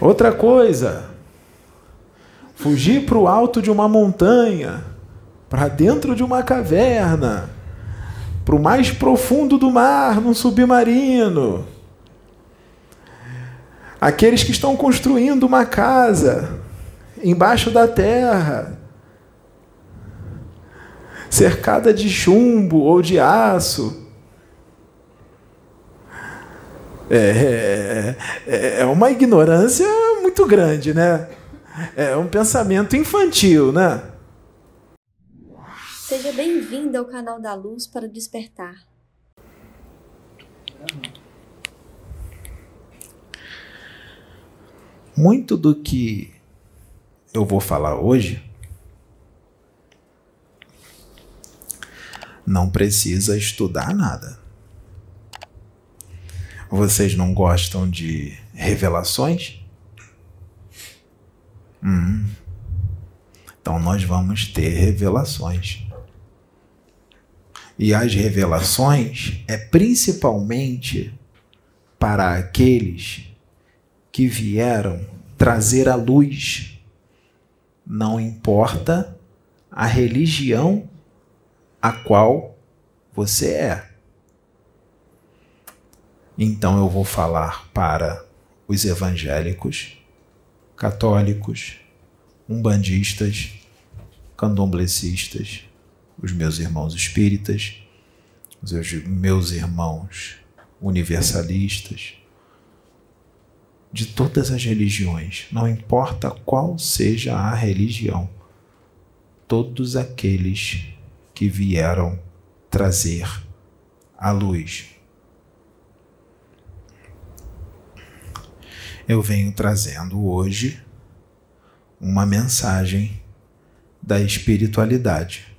Outra coisa, fugir para o alto de uma montanha, para dentro de uma caverna, para o mais profundo do mar, num submarino. Aqueles que estão construindo uma casa embaixo da terra, cercada de chumbo ou de aço. É, é, é uma ignorância muito grande, né? É um pensamento infantil, né? Seja bem-vindo ao canal da Luz para Despertar. Muito do que eu vou falar hoje não precisa estudar nada. Vocês não gostam de revelações? Hum. Então nós vamos ter revelações. E as revelações é principalmente para aqueles que vieram trazer a luz. Não importa a religião a qual você é. Então eu vou falar para os evangélicos, católicos, umbandistas, candomblecistas, os meus irmãos espíritas, os meus irmãos universalistas, de todas as religiões, não importa qual seja a religião, todos aqueles que vieram trazer a luz. Eu venho trazendo hoje uma mensagem da espiritualidade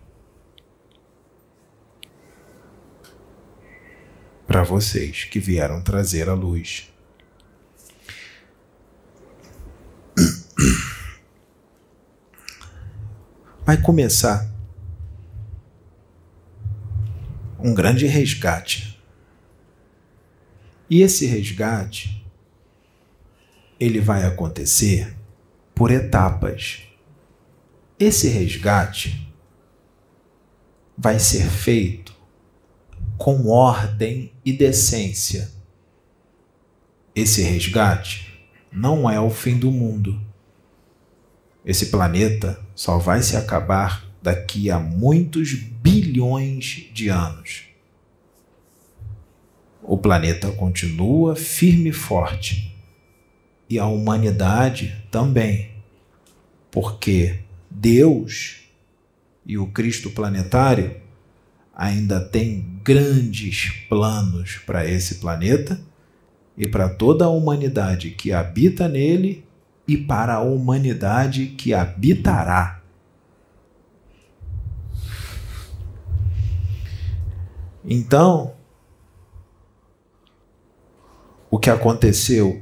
para vocês que vieram trazer a luz. Vai começar um grande resgate. E esse resgate ele vai acontecer por etapas. Esse resgate vai ser feito com ordem e decência. Esse resgate não é o fim do mundo. Esse planeta só vai se acabar daqui a muitos bilhões de anos. O planeta continua firme e forte, e a humanidade também, porque Deus e o Cristo planetário ainda têm grandes planos para esse planeta e para toda a humanidade que habita nele e para a humanidade que habitará. Então, o que aconteceu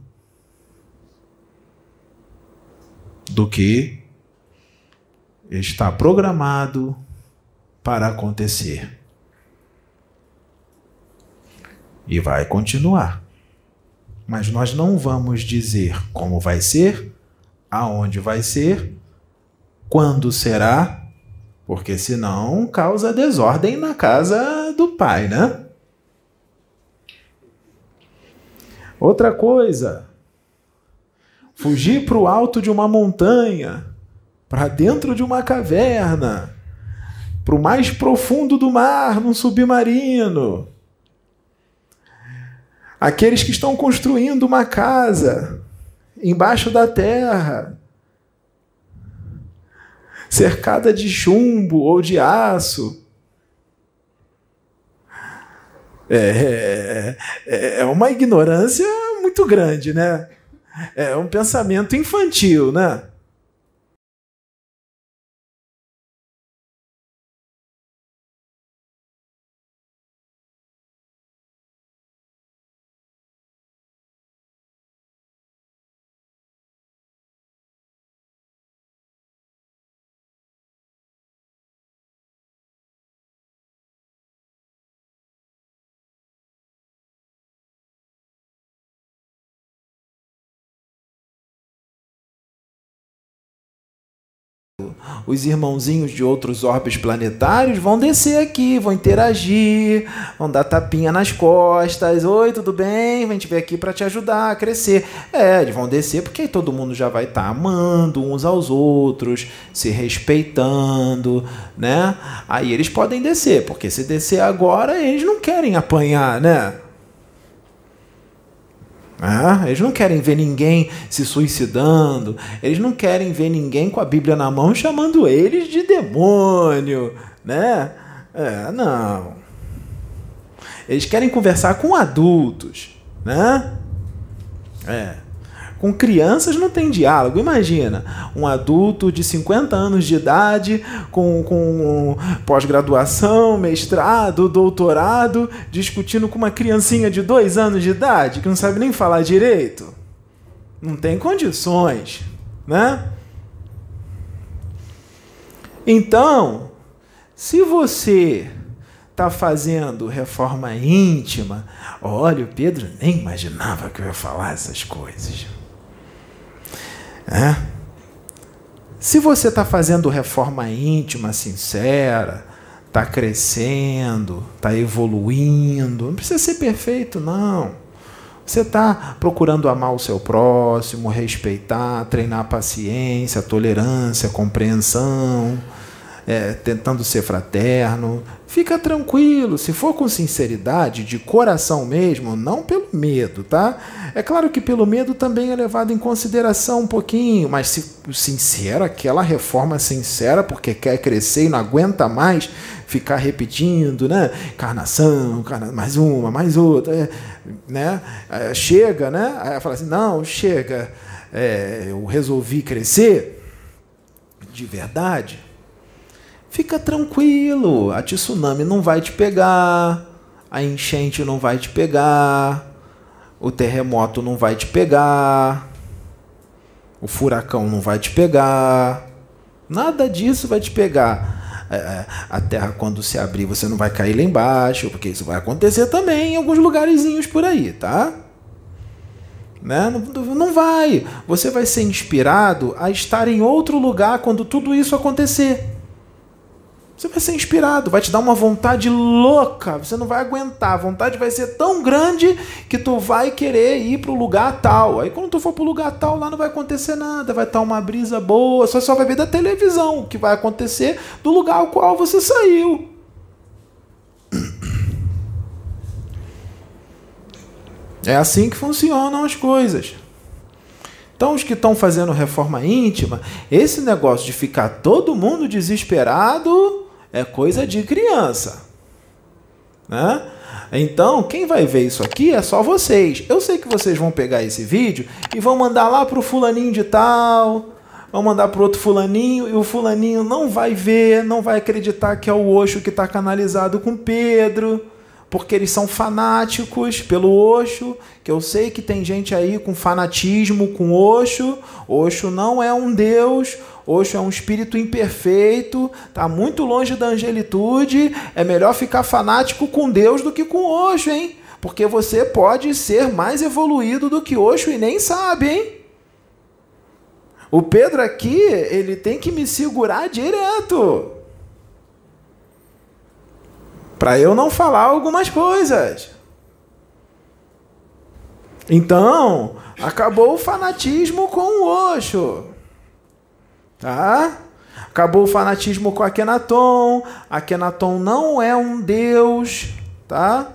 Do que está programado para acontecer. E vai continuar. Mas nós não vamos dizer como vai ser, aonde vai ser, quando será, porque senão causa desordem na casa do pai, né? Outra coisa, fugir para o alto de uma montanha, para dentro de uma caverna, para o mais profundo do mar, num submarino. Aqueles que estão construindo uma casa embaixo da terra, cercada de chumbo ou de aço, é, é, é uma ignorância muito grande, né? É um pensamento infantil, né? Os irmãozinhos de outros orbes planetários vão descer aqui, vão interagir, vão dar tapinha nas costas. Oi, tudo bem? A gente veio aqui para te ajudar a crescer. É, eles vão descer porque aí todo mundo já vai estar tá amando uns aos outros, se respeitando, né? Aí eles podem descer, porque se descer agora, eles não querem apanhar, né? Ah, eles não querem ver ninguém se suicidando, eles não querem ver ninguém com a Bíblia na mão chamando eles de demônio, né? É, não. Eles querem conversar com adultos, né? É. Com crianças não tem diálogo. Imagina um adulto de 50 anos de idade, com, com pós-graduação, mestrado, doutorado, discutindo com uma criancinha de dois anos de idade que não sabe nem falar direito. Não tem condições, né? Então, se você está fazendo reforma íntima, olha, o Pedro nem imaginava que eu ia falar essas coisas. É? Se você está fazendo reforma íntima sincera, está crescendo, está evoluindo, não precisa ser perfeito, não. Você está procurando amar o seu próximo, respeitar, treinar paciência, tolerância, compreensão é, tentando ser fraterno. Fica tranquilo, se for com sinceridade, de coração mesmo, não pelo medo, tá? É claro que pelo medo também é levado em consideração um pouquinho, mas se sincero, aquela reforma sincera, porque quer crescer e não aguenta mais ficar repetindo, né? Encarnação, mais uma, mais outra, é, né? É, chega, né? Aí fala assim: não, chega, é, eu resolvi crescer de verdade fica tranquilo, a tsunami não vai te pegar, a enchente não vai te pegar, o terremoto não vai te pegar, o furacão não vai te pegar, nada disso vai te pegar. É, é, a terra, quando se abrir, você não vai cair lá embaixo, porque isso vai acontecer também em alguns lugarzinhos por aí, tá? Né? Não, não vai. Você vai ser inspirado a estar em outro lugar quando tudo isso acontecer. Você vai ser inspirado, vai te dar uma vontade louca, você não vai aguentar. A vontade vai ser tão grande que tu vai querer ir para o lugar tal. Aí quando tu for para o lugar tal, lá não vai acontecer nada, vai estar uma brisa boa, só só vai ver da televisão o que vai acontecer do lugar ao qual você saiu. É assim que funcionam as coisas. Então, os que estão fazendo reforma íntima, esse negócio de ficar todo mundo desesperado é coisa de criança. Né? Então, quem vai ver isso aqui é só vocês. Eu sei que vocês vão pegar esse vídeo e vão mandar lá para o fulaninho de tal, vão mandar para outro fulaninho, e o fulaninho não vai ver, não vai acreditar que é o Oxo que está canalizado com Pedro, porque eles são fanáticos pelo Oxo, que eu sei que tem gente aí com fanatismo com Oxo. Oxo não é um deus, Oxo é um espírito imperfeito, está muito longe da angelitude. É melhor ficar fanático com Deus do que com Oxo, hein? Porque você pode ser mais evoluído do que Oxo e nem sabe, hein? O Pedro aqui, ele tem que me segurar direto. Para eu não falar algumas coisas. Então, acabou o fanatismo com o Oxo. Tá? Acabou o fanatismo com Akenaton. Akenaton não é um deus, tá?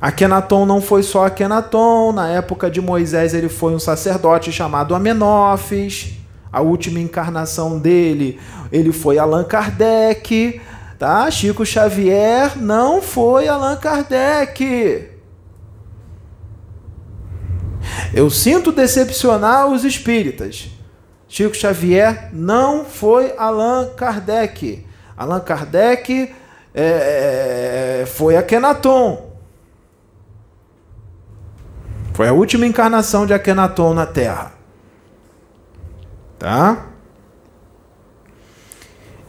Akenaton não foi só Akenaton. Na época de Moisés, ele foi um sacerdote chamado Amenófis. A última encarnação dele, ele foi Allan Kardec. Tá? Chico Xavier não foi Allan Kardec. Eu sinto decepcionar os espíritas. Chico Xavier não foi Allan Kardec. Allan Kardec é, é foi Akhenaton. Foi a última encarnação de Akhenaton na Terra. Tá?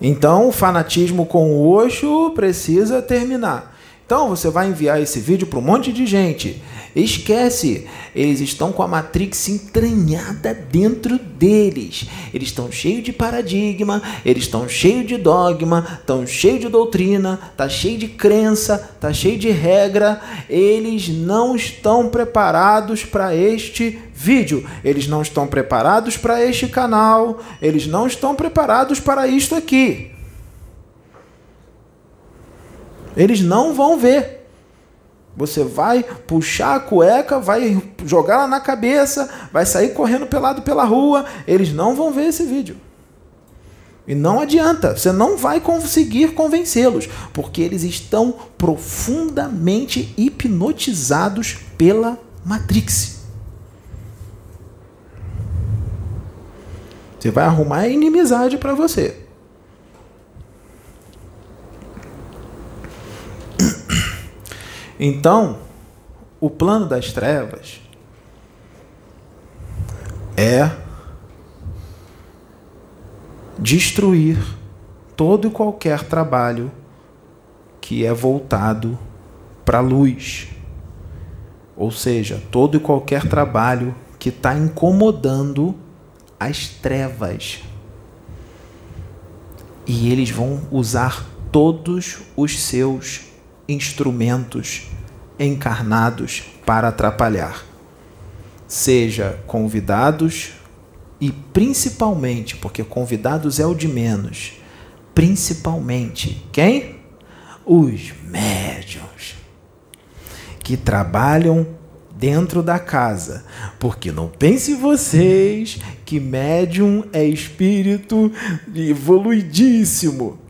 Então, o fanatismo com o Osho precisa terminar. Então você vai enviar esse vídeo para um monte de gente. Esquece, eles estão com a Matrix entranhada dentro deles. Eles estão cheios de paradigma, eles estão cheios de dogma, estão cheios de doutrina, tá cheio de crença, tá cheio de regra. Eles não estão preparados para este vídeo. Eles não estão preparados para este canal. Eles não estão preparados para isto aqui. Eles não vão ver. Você vai puxar a cueca, vai jogar ela na cabeça, vai sair correndo pelado pela rua. Eles não vão ver esse vídeo. E não adianta, você não vai conseguir convencê-los, porque eles estão profundamente hipnotizados pela Matrix. Você vai arrumar inimizade para você. Então, o plano das trevas é destruir todo e qualquer trabalho que é voltado para a luz. Ou seja, todo e qualquer trabalho que está incomodando as trevas. E eles vão usar todos os seus instrumentos encarnados para atrapalhar. Seja convidados e principalmente, porque convidados é o de menos, principalmente quem? Os médiums que trabalham dentro da casa. Porque não pense vocês que médium é espírito evoluidíssimo.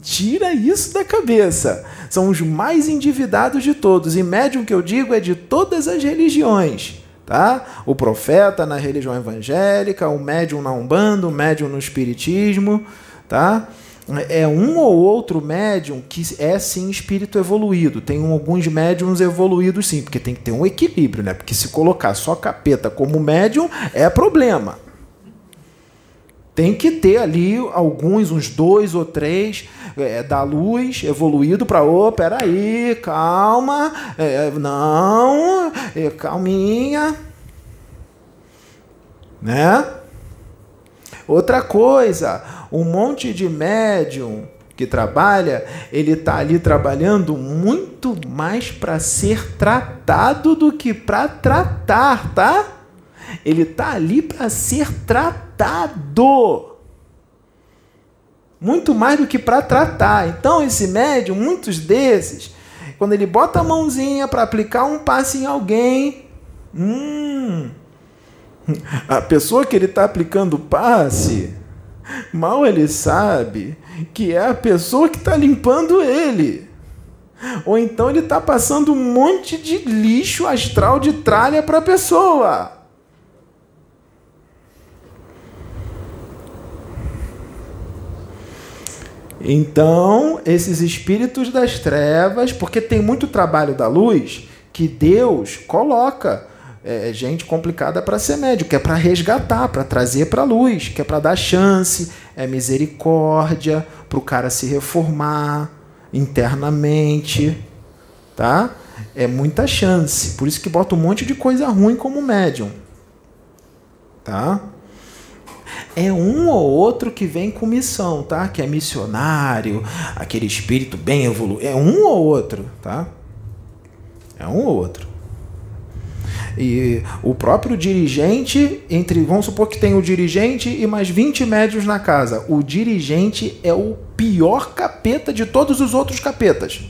Tira isso da cabeça. São os mais endividados de todos. E médium que eu digo é de todas as religiões. Tá? O profeta na religião evangélica, o médium na Umbanda, o médium no Espiritismo. Tá? É um ou outro médium que é sim espírito evoluído. Tem alguns médiums evoluídos sim, porque tem que ter um equilíbrio, né? Porque se colocar só capeta como médium é problema tem que ter ali alguns, uns dois ou três é, da luz evoluído para, ô, oh, peraí, calma, é, não, é, calminha, né? Outra coisa, um monte de médium que trabalha, ele está ali trabalhando muito mais para ser tratado do que para tratar, tá? Ele está ali para ser tratado. Muito mais do que para tratar. Então, esse médium, muitos desses, quando ele bota a mãozinha para aplicar um passe em alguém, hum, a pessoa que ele está aplicando o passe, mal ele sabe que é a pessoa que está limpando ele. Ou então ele está passando um monte de lixo astral de tralha para a pessoa. Então, esses espíritos das trevas, porque tem muito trabalho da luz que Deus coloca é, gente complicada para ser médio, que é para resgatar, para trazer para luz, que é para dar chance, é misericórdia para o cara se reformar internamente, tá? É muita chance. Por isso que bota um monte de coisa ruim como médium, tá? É um ou outro que vem com missão, tá? Que é missionário, aquele espírito bem evoluído. É um ou outro, tá? É um ou outro. E o próprio dirigente, entre, vamos supor que tem o dirigente e mais 20 médios na casa. O dirigente é o pior capeta de todos os outros capetas.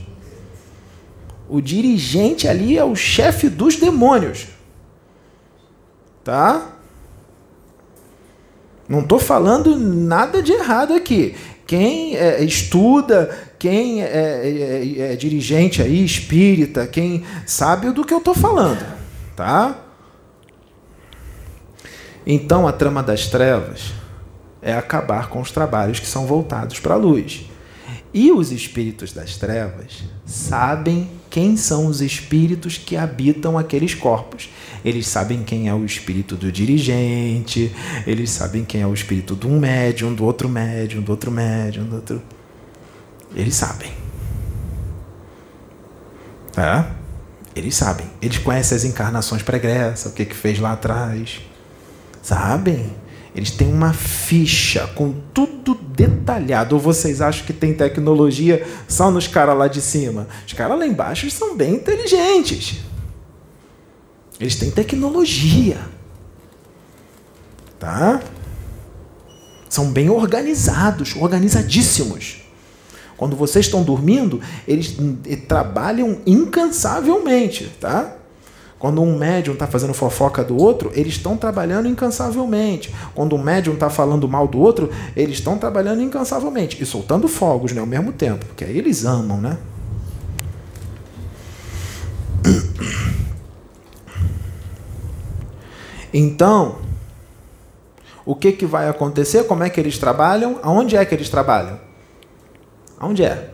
O dirigente ali é o chefe dos demônios. Tá? Não estou falando nada de errado aqui. Quem é, estuda, quem é, é, é, dirigente aí, espírita, quem sabe do que eu estou falando, tá? Então a trama das trevas é acabar com os trabalhos que são voltados para a luz. E os espíritos das trevas sabem quem são os espíritos que habitam aqueles corpos. Eles sabem quem é o espírito do dirigente, eles sabem quem é o espírito de um médium, do outro médium, do outro médium, do outro. Eles sabem. Tá? Eles sabem. Eles conhecem as encarnações pregressas, o que, que fez lá atrás. Sabem? Eles têm uma ficha com tudo detalhado. Ou vocês acham que tem tecnologia só nos caras lá de cima? Os caras lá embaixo são bem inteligentes. Eles têm tecnologia. Tá? São bem organizados, organizadíssimos. Quando vocês estão dormindo, eles trabalham incansavelmente, tá? Quando um médium está fazendo fofoca do outro, eles estão trabalhando incansavelmente. Quando um médium está falando mal do outro, eles estão trabalhando incansavelmente. E soltando fogos né, ao mesmo tempo, porque aí eles amam, né? Então, o que, que vai acontecer? Como é que eles trabalham? Aonde é que eles trabalham? Aonde é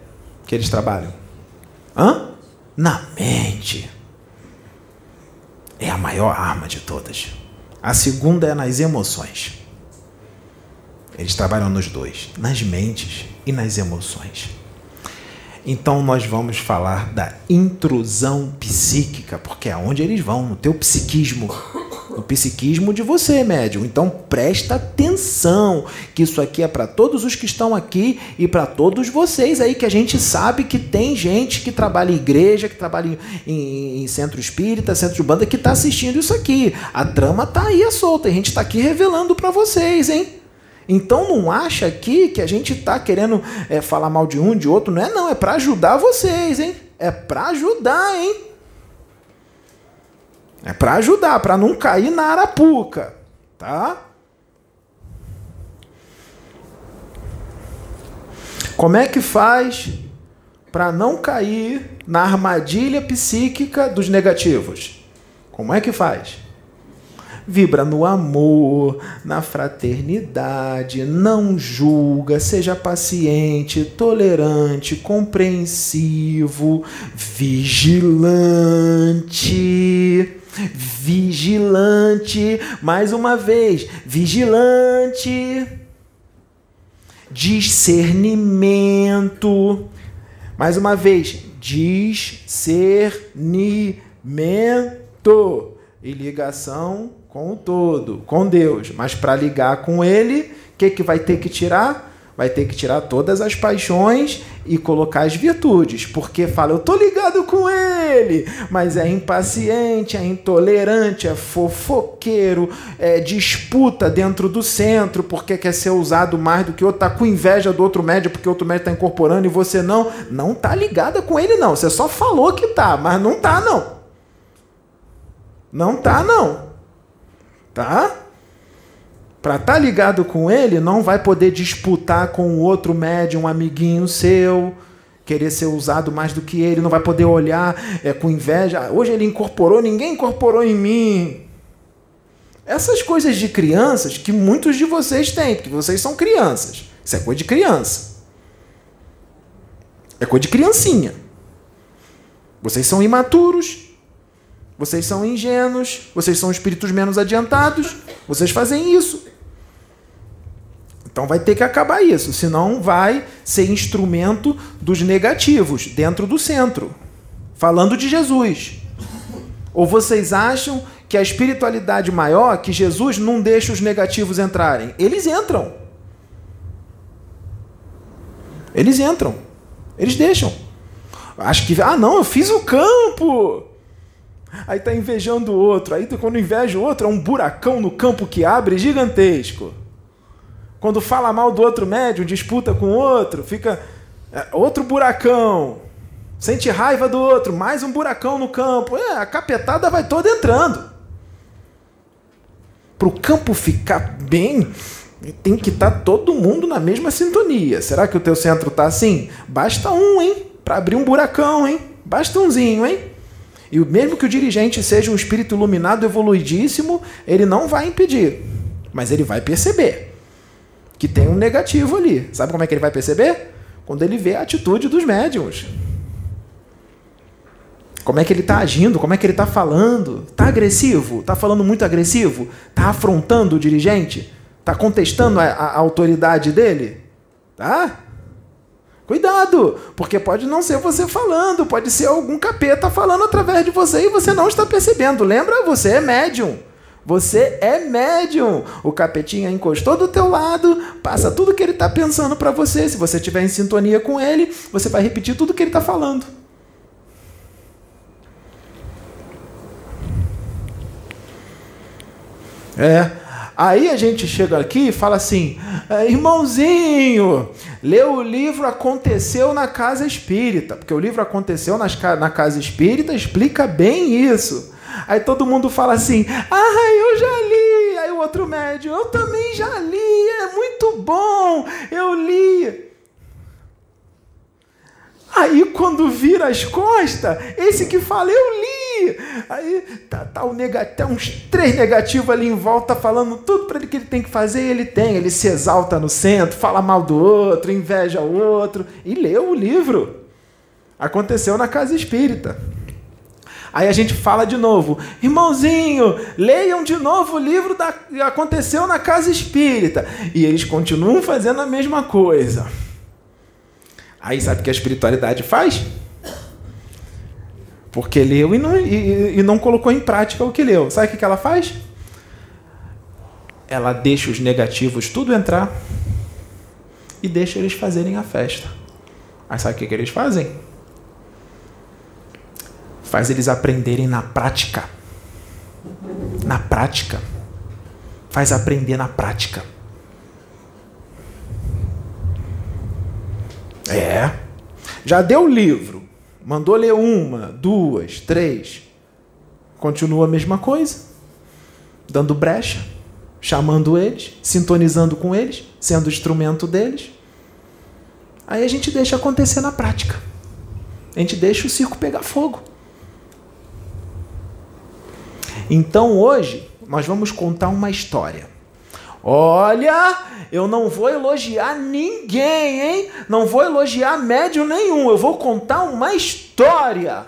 que eles trabalham? Hã? Na mente. É a maior arma de todas. A segunda é nas emoções. Eles trabalham nos dois, nas mentes e nas emoções. Então nós vamos falar da intrusão psíquica, porque é onde eles vão, no teu psiquismo o psiquismo de você, médium. Então presta atenção, que isso aqui é para todos os que estão aqui e para todos vocês aí, que a gente sabe que tem gente que trabalha em igreja, que trabalha em, em centro espírita, centro de banda, que está assistindo isso aqui. A trama tá aí a solta, a gente está aqui revelando para vocês, hein? Então não acha aqui que a gente está querendo é, falar mal de um, de outro, não é não, é para ajudar vocês, hein? É para ajudar, hein? É para ajudar, para não cair na arapuca, tá? Como é que faz para não cair na armadilha psíquica dos negativos? Como é que faz? Vibra no amor, na fraternidade, não julga, seja paciente, tolerante, compreensivo, vigilante vigilante, mais uma vez, vigilante, discernimento, mais uma vez, discernimento. E ligação com o todo, com Deus. Mas para ligar com Ele, o que, que vai ter que tirar? vai ter que tirar todas as paixões e colocar as virtudes, porque fala, eu tô ligado com ele, mas é impaciente, é intolerante, é fofoqueiro, é disputa dentro do centro, porque quer ser usado mais do que outro, tá com inveja do outro médio, porque outro médio tá incorporando e você não, não tá ligada com ele não, você só falou que tá, mas não tá não. Não tá não. Tá? Para estar tá ligado com ele, não vai poder disputar com outro médium, um amiguinho seu, querer ser usado mais do que ele, não vai poder olhar é, com inveja. Hoje ele incorporou, ninguém incorporou em mim. Essas coisas de crianças que muitos de vocês têm, porque vocês são crianças. Isso é coisa de criança. É coisa de criancinha. Vocês são imaturos, vocês são ingênuos, vocês são espíritos menos adiantados, vocês fazem isso. Então vai ter que acabar isso, senão vai ser instrumento dos negativos dentro do centro. Falando de Jesus. Ou vocês acham que a espiritualidade maior, que Jesus não deixa os negativos entrarem? Eles entram. Eles entram. Eles deixam. Acho que, ah, não, eu fiz o campo. Aí tá invejando o outro. Aí quando inveja o outro, é um buracão no campo que abre gigantesco. Quando fala mal do outro médium, disputa com o outro, fica é, outro buracão. Sente raiva do outro, mais um buracão no campo. É, a capetada vai toda entrando. Para o campo ficar bem, tem que estar tá todo mundo na mesma sintonia. Será que o teu centro está assim? Basta um, hein? Para abrir um buracão, hein? Basta umzinho, hein? E mesmo que o dirigente seja um espírito iluminado, evoluidíssimo, ele não vai impedir. Mas ele vai perceber que tem um negativo ali. Sabe como é que ele vai perceber? Quando ele vê a atitude dos médiums. Como é que ele está agindo? Como é que ele está falando? Está agressivo? Está falando muito agressivo? Está afrontando o dirigente? Está contestando a, a, autoridade dele? Tá? Cuidado, porque pode não ser você falando, pode ser algum capeta falando através de você e você não está percebendo. Lembra? Você é médium. Você é médium. O capetinha encostou do teu lado, passa tudo que ele está pensando para você. Se você estiver em sintonia com ele, você vai repetir tudo que ele está falando. É. Aí a gente chega aqui e fala assim: é, irmãozinho, lê o livro Aconteceu na Casa Espírita, porque o livro Aconteceu nas, na Casa Espírita explica bem isso. Aí todo mundo fala assim: ah, eu já li. Aí o outro médium: eu também já li, é muito bom, eu li. Aí quando vira as costas, esse que fala, eu li. Aí tá, tá, o negativo, tá uns três negativos ali em volta falando tudo para ele que ele tem que fazer, e ele tem. Ele se exalta no centro, fala mal do outro, inveja o outro, e leu o livro. Aconteceu na casa espírita. Aí a gente fala de novo, irmãozinho, leiam de novo o livro da aconteceu na casa espírita. E eles continuam fazendo a mesma coisa. Aí sabe o que a espiritualidade faz? Porque leu e não, e, e não colocou em prática o que leu. Sabe o que ela faz? Ela deixa os negativos tudo entrar e deixa eles fazerem a festa. Aí sabe o que, que eles fazem? Faz eles aprenderem na prática. Na prática. Faz aprender na prática. É. Já deu o livro, mandou ler uma, duas, três. Continua a mesma coisa. Dando brecha, chamando eles, sintonizando com eles, sendo instrumento deles. Aí a gente deixa acontecer na prática. A gente deixa o circo pegar fogo. Então hoje nós vamos contar uma história. Olha, eu não vou elogiar ninguém, hein? Não vou elogiar médium nenhum. Eu vou contar uma história.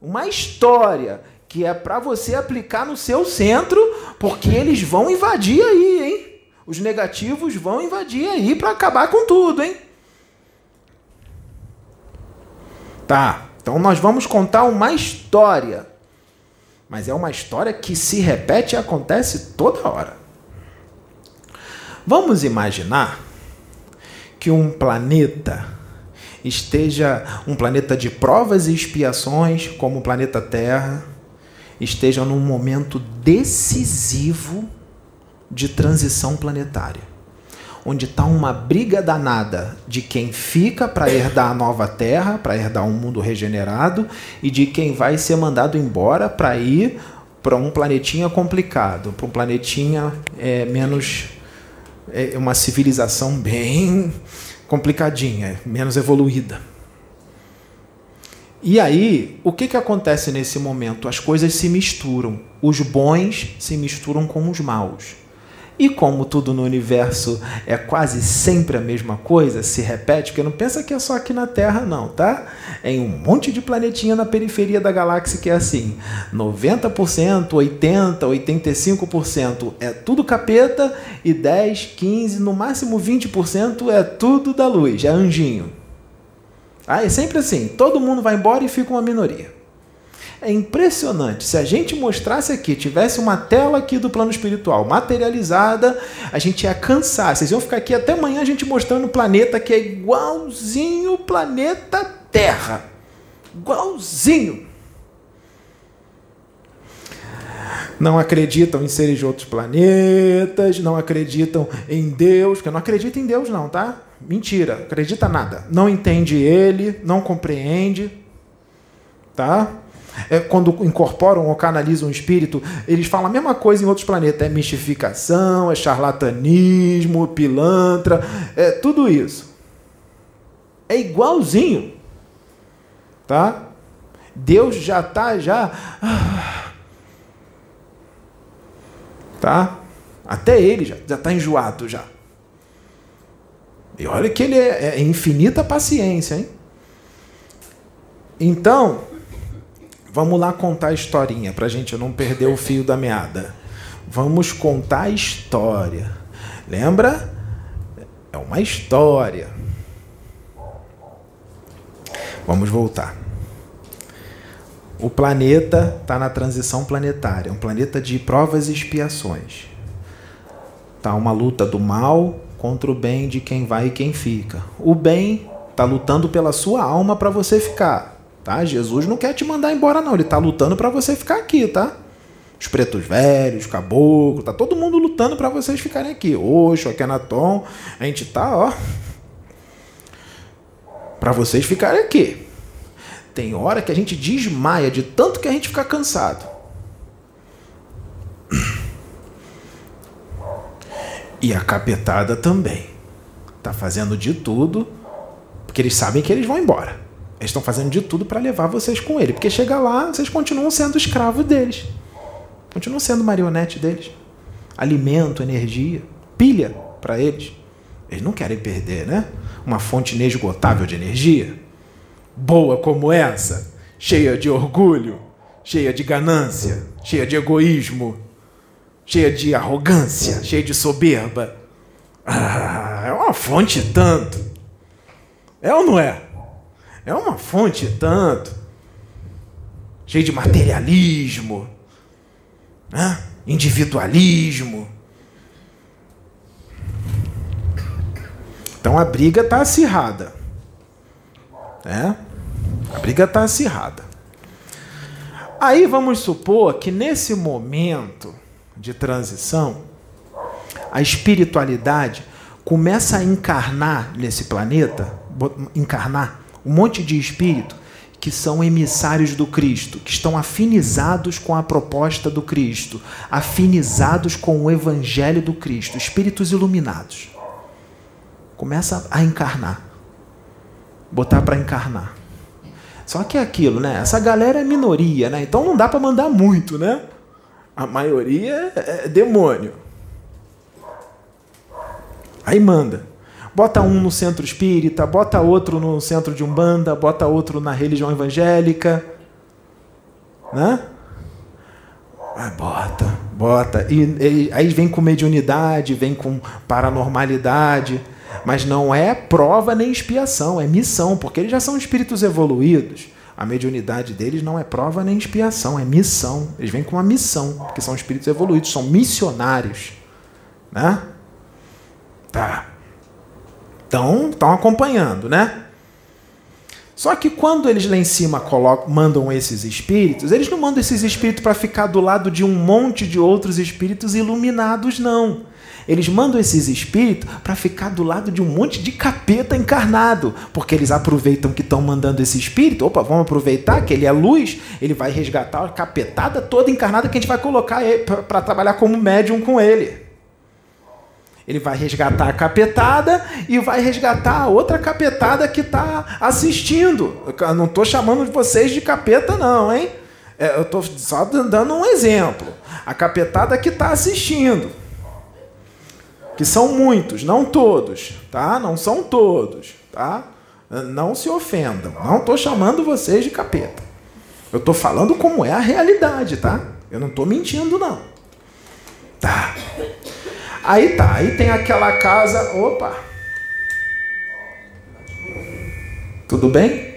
Uma história que é para você aplicar no seu centro, porque eles vão invadir aí, hein? Os negativos vão invadir aí para acabar com tudo, hein? Tá. Então nós vamos contar uma história. Mas é uma história que se repete e acontece toda hora. Vamos imaginar que um planeta esteja um planeta de provas e expiações, como o planeta Terra, esteja num momento decisivo de transição planetária, onde está uma briga danada de quem fica para herdar a nova Terra, para herdar um mundo regenerado, e de quem vai ser mandado embora para ir para um planetinha complicado, para um planetinha é, menos é uma civilização bem complicadinha, menos evoluída. E aí, o que, que acontece nesse momento? As coisas se misturam. Os bons se misturam com os maus. E como tudo no universo é quase sempre a mesma coisa, se repete, porque não pensa que é só aqui na Terra, não, tá? É em um monte de planetinha na periferia da galáxia que é assim: 90%, 80%, 85% é tudo capeta e 10, 15, no máximo 20% é tudo da luz, é anjinho. Ah, é sempre assim: todo mundo vai embora e fica uma minoria. É impressionante. Se a gente mostrasse aqui, tivesse uma tela aqui do plano espiritual materializada, a gente ia cansar. Vocês iam ficar aqui até amanhã a gente mostrando o planeta que é igualzinho o planeta Terra. Igualzinho. Não acreditam em seres de outros planetas, não acreditam em Deus, que não acredito em Deus não, tá? Mentira, acredita nada. Não entende ele, não compreende, tá? É, quando incorporam ou canalizam o espírito, eles falam a mesma coisa em outros planetas. É mistificação, é charlatanismo, pilantra, é tudo isso. É igualzinho. Tá? Deus já está já. Tá? Até ele já está enjoado já. E olha que ele é, é infinita paciência, hein? Então, vamos lá contar a historinha para a gente não perder o fio da meada. Vamos contar a história. Lembra? É uma história. Vamos voltar. O planeta está na transição planetária, um planeta de provas e expiações. Tá uma luta do mal contra o bem de quem vai e quem fica. O bem está lutando pela sua alma para você ficar, tá? Jesus não quer te mandar embora não, ele está lutando para você ficar aqui, tá? Os pretos velhos, caboclo, tá todo mundo lutando para vocês ficarem aqui. Oxo, Akenaton, a gente tá, ó, para vocês ficarem aqui. Tem hora que a gente desmaia de tanto que a gente fica cansado. E a capetada também. Tá fazendo de tudo, porque eles sabem que eles vão embora. Eles estão fazendo de tudo para levar vocês com ele, porque chega lá, vocês continuam sendo escravos deles. Continuam sendo marionete deles. Alimento, energia, pilha para eles. Eles não querem perder, né? Uma fonte inesgotável de energia boa como essa, cheia de orgulho, cheia de ganância, cheia de egoísmo, cheia de arrogância, cheia de soberba. Ah, é uma fonte tanto. É ou não é? É uma fonte tanto. Cheia de materialismo, né? individualismo. Então a briga está acirrada. Né? A briga está acirrada. Aí vamos supor que nesse momento de transição, a espiritualidade começa a encarnar nesse planeta, encarnar um monte de espírito que são emissários do Cristo, que estão afinizados com a proposta do Cristo, afinizados com o evangelho do Cristo, espíritos iluminados. Começa a encarnar botar para encarnar. Só que é aquilo, né? Essa galera é minoria, né? Então não dá para mandar muito, né? A maioria é demônio. Aí manda. Bota um no centro espírita, bota outro no centro de umbanda, bota outro na religião evangélica, né? Ah, bota, bota. E, e aí vem com mediunidade, vem com paranormalidade mas não é prova nem expiação, é missão, porque eles já são espíritos evoluídos. A mediunidade deles não é prova nem expiação, é missão. Eles vêm com uma missão, porque são espíritos evoluídos, são missionários. Né? Tá. Então, estão acompanhando, né? Só que quando eles lá em cima colocam, mandam esses espíritos, eles não mandam esses espíritos para ficar do lado de um monte de outros espíritos iluminados, não. Eles mandam esses espíritos para ficar do lado de um monte de capeta encarnado, porque eles aproveitam que estão mandando esse espírito. Opa, vamos aproveitar que ele é luz, ele vai resgatar a capetada toda encarnada que a gente vai colocar para trabalhar como médium com ele. Ele vai resgatar a capetada e vai resgatar a outra capetada que está assistindo. Eu não estou chamando vocês de capeta, não, hein? É, eu estou só dando um exemplo. A capetada que está assistindo que são muitos, não todos, tá? Não são todos, tá? Não se ofendam. Não estou chamando vocês de capeta. Eu estou falando como é a realidade, tá? Eu não estou mentindo, não. Tá. Aí tá, aí tem aquela casa. Opa! Tudo bem?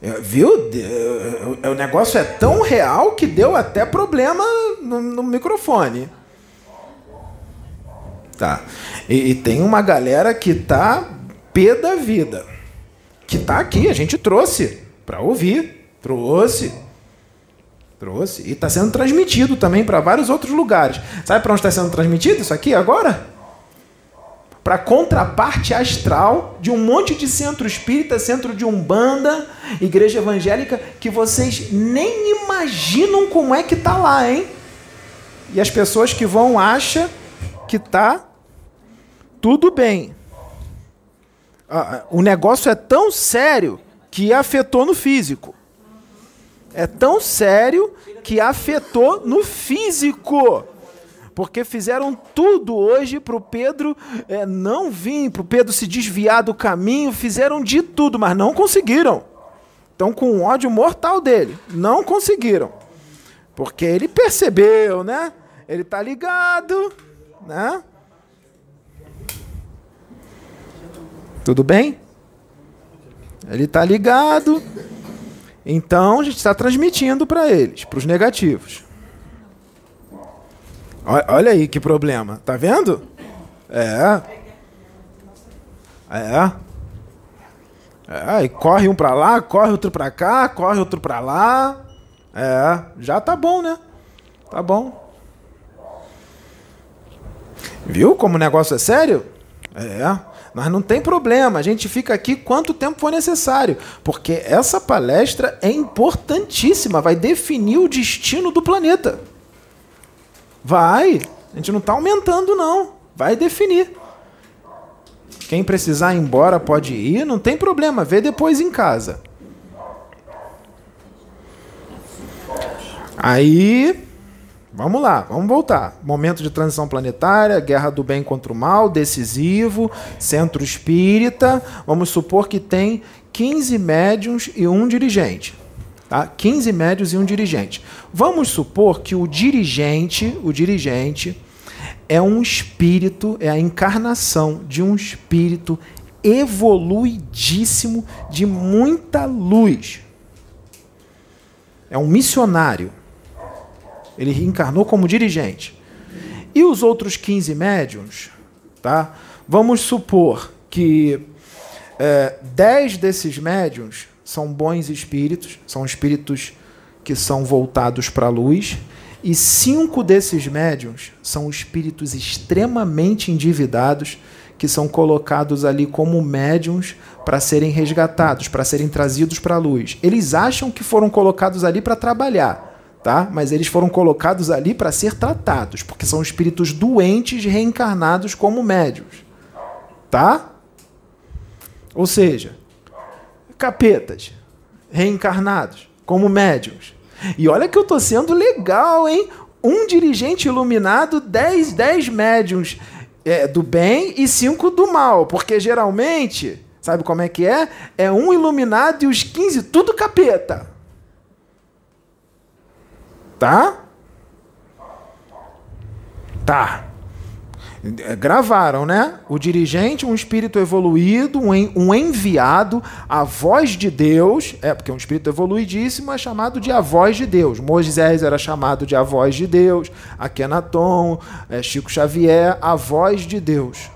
É, viu? É, o negócio é tão real que deu até problema no, no microfone. Tá. E, e, tem uma galera que tá pé da vida. Que tá aqui, a gente trouxe para ouvir. Trouxe. Trouxe. E está sendo transmitido também para vários outros lugares. Sabe para onde está sendo transmitido isso aqui agora? para contraparte astral de um monte de centro espírita, centro de umbanda, igreja evangélica que vocês nem imaginam como é que tá lá, hein? E as pessoas que vão acham que tá tudo bem. O negócio é tão sério que afetou no físico. É tão sério que afetou no físico. Porque fizeram tudo hoje para o Pedro é, não vir, para o Pedro se desviar do caminho, fizeram de tudo, mas não conseguiram. Estão com um ódio mortal dele. Não conseguiram. Porque ele percebeu, né? Ele tá ligado, né? Tudo bem? Ele tá ligado. Então a gente está transmitindo para eles, para os negativos. Olha aí que problema, tá vendo? É. É. É, e corre um para lá, corre outro para cá, corre outro para lá. É, já tá bom, né? Tá bom. Viu como o negócio é sério? É. Mas não tem problema, a gente fica aqui quanto tempo for necessário, porque essa palestra é importantíssima, vai definir o destino do planeta. Vai, a gente não está aumentando, não, vai definir. Quem precisar ir embora pode ir, não tem problema, vê depois em casa. Aí Vamos lá, vamos voltar. Momento de transição planetária, guerra do bem contra o mal, decisivo, centro espírita. Vamos supor que tem 15 médiums e um dirigente. Tá? 15 médios e um dirigente. Vamos supor que o dirigente, o dirigente é um espírito, é a encarnação de um espírito evoluidíssimo de muita luz. É um missionário ele reencarnou como dirigente. E os outros 15 médiums, tá? Vamos supor que é, 10 desses médiums são bons espíritos, são espíritos que são voltados para a luz, e cinco desses médiums são espíritos extremamente endividados que são colocados ali como médiums para serem resgatados, para serem trazidos para a luz. Eles acham que foram colocados ali para trabalhar, tá? Mas eles foram colocados ali para ser tratados, porque são espíritos doentes reencarnados como médios, tá? Ou seja, capetas reencarnados como médios. E olha que eu tô sendo legal, hein? Um dirigente iluminado, 10, 10 médiums é, do bem e cinco do mal, porque geralmente, sabe como é que é? É um iluminado e os 15 tudo capeta. Tá? Tá. Gravaram, né? O dirigente, um espírito evoluído, um enviado, a voz de Deus, é porque um espírito evoluidíssimo é chamado de a voz de Deus. Moisés era chamado de a voz de Deus, Akenaton, é, Chico Xavier, a voz de Deus.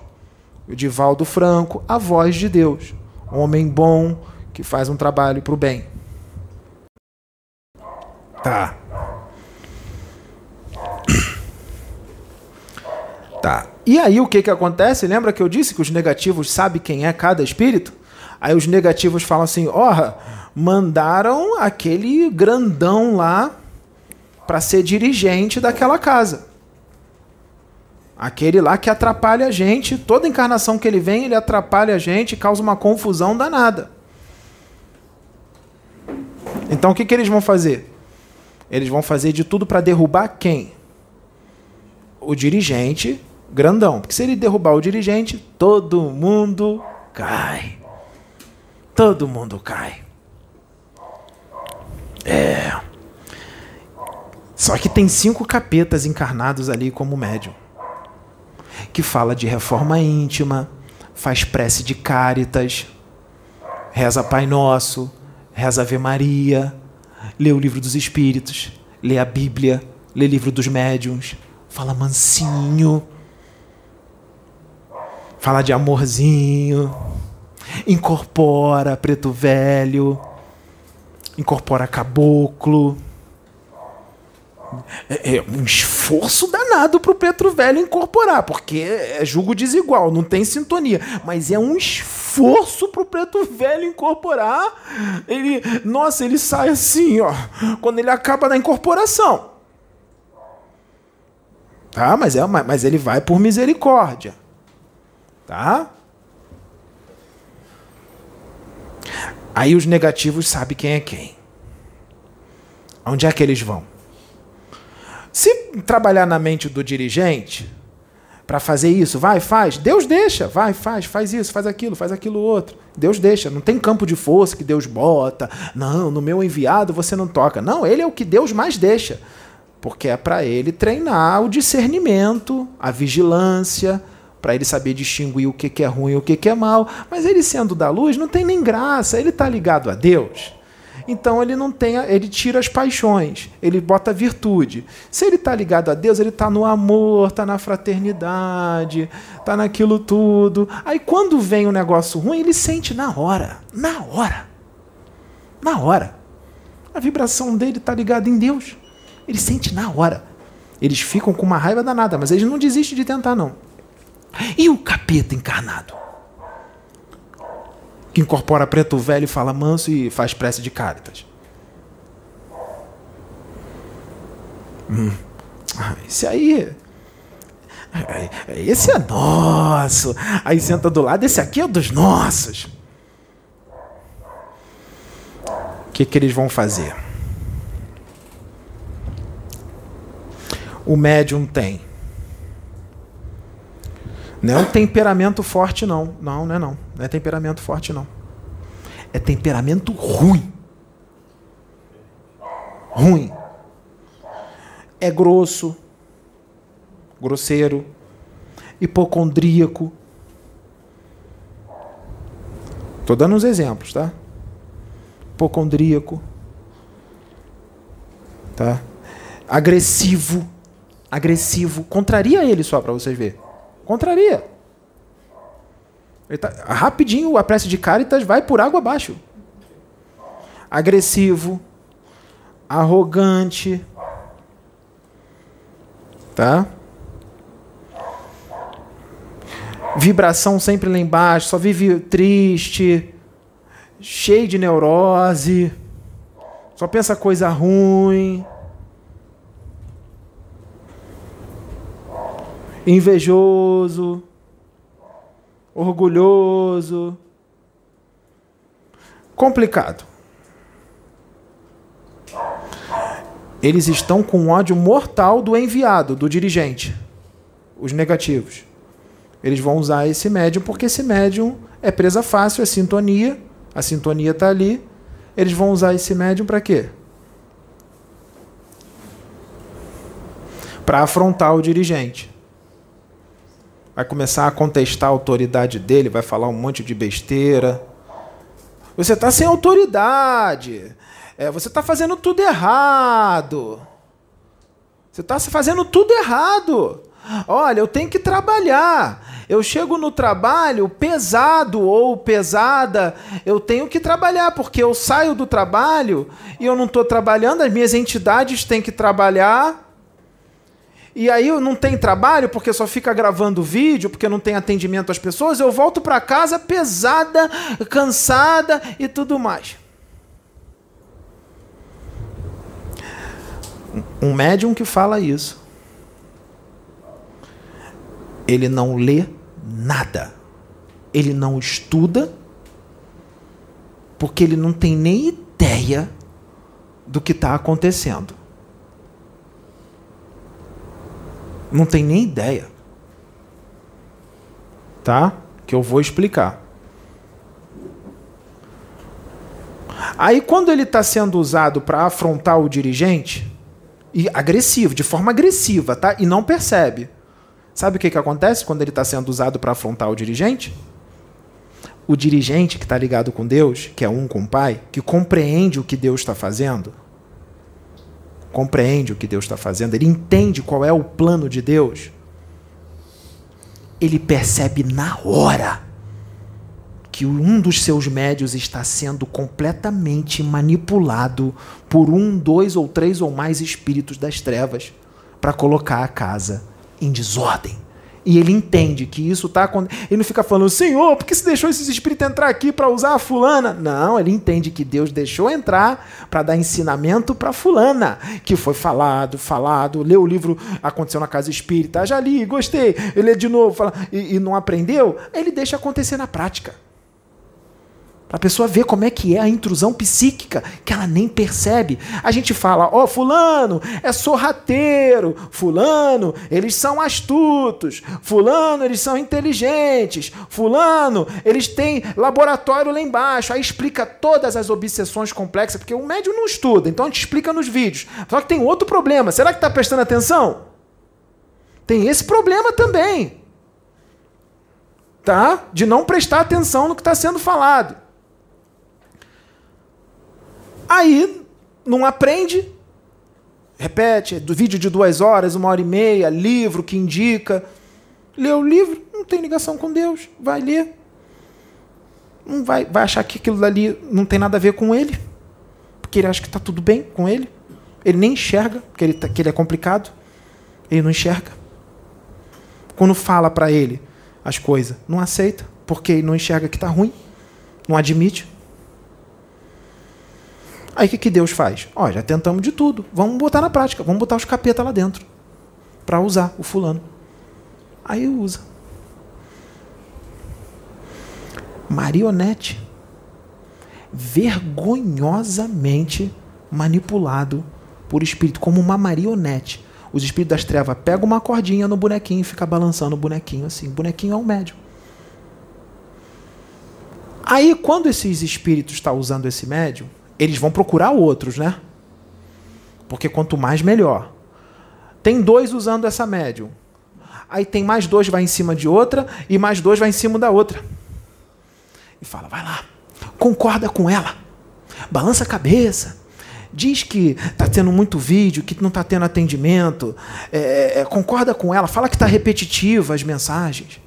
Divaldo Franco, a voz de Deus. Homem bom que faz um trabalho para o bem. Tá. Tá. E aí o que, que acontece? Lembra que eu disse que os negativos sabem quem é cada espírito? Aí os negativos falam assim: ó, mandaram aquele grandão lá para ser dirigente daquela casa. Aquele lá que atrapalha a gente, toda encarnação que ele vem, ele atrapalha a gente, causa uma confusão danada. Então o que, que eles vão fazer? Eles vão fazer de tudo para derrubar quem? o dirigente grandão. Porque se ele derrubar o dirigente, todo mundo cai. Todo mundo cai. É. Só que tem cinco capetas encarnados ali como médium. Que fala de reforma íntima, faz prece de cáritas, reza Pai Nosso, reza Ave Maria, lê o livro dos Espíritos, lê a Bíblia, lê o livro dos médiuns, Fala mansinho. Fala de amorzinho. Incorpora preto velho. Incorpora caboclo. É, é um esforço danado para o preto velho incorporar, porque é julgo desigual, não tem sintonia. Mas é um esforço para o preto velho incorporar. Ele, nossa, ele sai assim, ó, quando ele acaba da incorporação. Tá? Mas, é, mas ele vai por misericórdia. Tá? Aí os negativos sabem quem é quem. Onde é que eles vão? Se trabalhar na mente do dirigente para fazer isso, vai, faz. Deus deixa, vai, faz, faz isso, faz aquilo, faz aquilo outro. Deus deixa. Não tem campo de força que Deus bota. Não, no meu enviado você não toca. Não, ele é o que Deus mais deixa. Porque é para ele treinar o discernimento, a vigilância, para ele saber distinguir o que, que é ruim e o que, que é mal. Mas ele sendo da luz não tem nem graça, ele está ligado a Deus. Então ele não tem, ele tira as paixões, ele bota virtude. Se ele está ligado a Deus, ele está no amor, está na fraternidade, está naquilo tudo. Aí quando vem um negócio ruim, ele sente na hora, na hora, na hora. A vibração dele está ligada em Deus. Ele sente na hora. Eles ficam com uma raiva danada, mas eles não desistem de tentar não. E o capeta encarnado? que incorpora preto velho fala manso e faz prece de cáritas. Hum. Ah, esse aí. Esse é nosso. Aí senta do lado, esse aqui é dos nossos. O que, que eles vão fazer? O médium tem. Não é um temperamento forte, não. Não, não é não. Não é temperamento forte, não. É temperamento ruim. Ruim. É grosso, grosseiro, hipocondríaco. Estou dando uns exemplos, tá? Hipocondríaco. Tá? Agressivo. Agressivo. Contraria ele só para vocês verem. Contraria. Tá, rapidinho a prece de Caritas vai por água abaixo. Agressivo, arrogante, tá? Vibração sempre lá embaixo, só vive triste, cheio de neurose, só pensa coisa ruim. Invejoso orgulhoso. Complicado. Eles estão com ódio mortal do enviado, do dirigente, os negativos. Eles vão usar esse médium porque esse médium é presa fácil, é sintonia, a sintonia está ali. Eles vão usar esse médium para quê? Para afrontar o dirigente vai começar a contestar a autoridade dele, vai falar um monte de besteira. Você está sem autoridade. É, você está fazendo tudo errado. Você está fazendo tudo errado. Olha, eu tenho que trabalhar. Eu chego no trabalho pesado ou pesada, eu tenho que trabalhar, porque eu saio do trabalho e eu não estou trabalhando, as minhas entidades têm que trabalhar e aí não tem trabalho porque só fica gravando vídeo, porque não tem atendimento às pessoas, eu volto para casa pesada, cansada e tudo mais. Um médium que fala isso, ele não lê nada, ele não estuda, porque ele não tem nem ideia do que está acontecendo. Não tem nem ideia. Tá? Que eu vou explicar. Aí, quando ele está sendo usado para afrontar o dirigente, e agressivo, de forma agressiva, tá? E não percebe. Sabe o que, que acontece quando ele está sendo usado para afrontar o dirigente? O dirigente que está ligado com Deus, que é um com o Pai, que compreende o que Deus está fazendo, compreende o que Deus está fazendo, ele entende qual é o plano de Deus, ele percebe na hora que um dos seus médios está sendo completamente manipulado por um, dois ou três ou mais espíritos das trevas para colocar a casa em desordem. E ele entende que isso está acontecendo. Ele não fica falando, Senhor, por que você deixou esses espíritos entrar aqui para usar a fulana? Não, ele entende que Deus deixou entrar para dar ensinamento para fulana, que foi falado, falado, leu o livro Aconteceu na Casa Espírita, já li, gostei, ele lê de novo fala, e, e não aprendeu, ele deixa acontecer na prática. Para a pessoa ver como é que é a intrusão psíquica, que ela nem percebe. A gente fala, ó, oh, fulano é sorrateiro, fulano, eles são astutos, fulano, eles são inteligentes, fulano, eles têm laboratório lá embaixo. Aí explica todas as obsessões complexas, porque o médium não estuda, então a gente explica nos vídeos. Só que tem outro problema, será que está prestando atenção? Tem esse problema também. Tá? De não prestar atenção no que está sendo falado. Aí não aprende, repete, do vídeo de duas horas, uma hora e meia, livro que indica. Lê o livro, não tem ligação com Deus, vai ler. Não vai, vai achar que aquilo dali não tem nada a ver com ele, porque ele acha que está tudo bem com ele. Ele nem enxerga, porque ele, tá, que ele é complicado. Ele não enxerga. Quando fala para ele as coisas, não aceita, porque ele não enxerga que está ruim, não admite. Aí o que, que Deus faz? Ó, já tentamos de tudo. Vamos botar na prática. Vamos botar os capeta lá dentro. Para usar o fulano. Aí usa. Marionete. Vergonhosamente manipulado por espírito, como uma marionete. Os espíritos das trevas pegam uma cordinha no bonequinho e fica balançando o bonequinho assim. O bonequinho é um médium. Aí, quando esses espíritos estão tá usando esse médium, eles vão procurar outros, né? Porque quanto mais, melhor. Tem dois usando essa médium. Aí tem mais dois vai em cima de outra e mais dois vai em cima da outra. E fala, vai lá, concorda com ela, balança a cabeça, diz que está tendo muito vídeo, que não está tendo atendimento, é, é, concorda com ela, fala que está repetitiva as mensagens.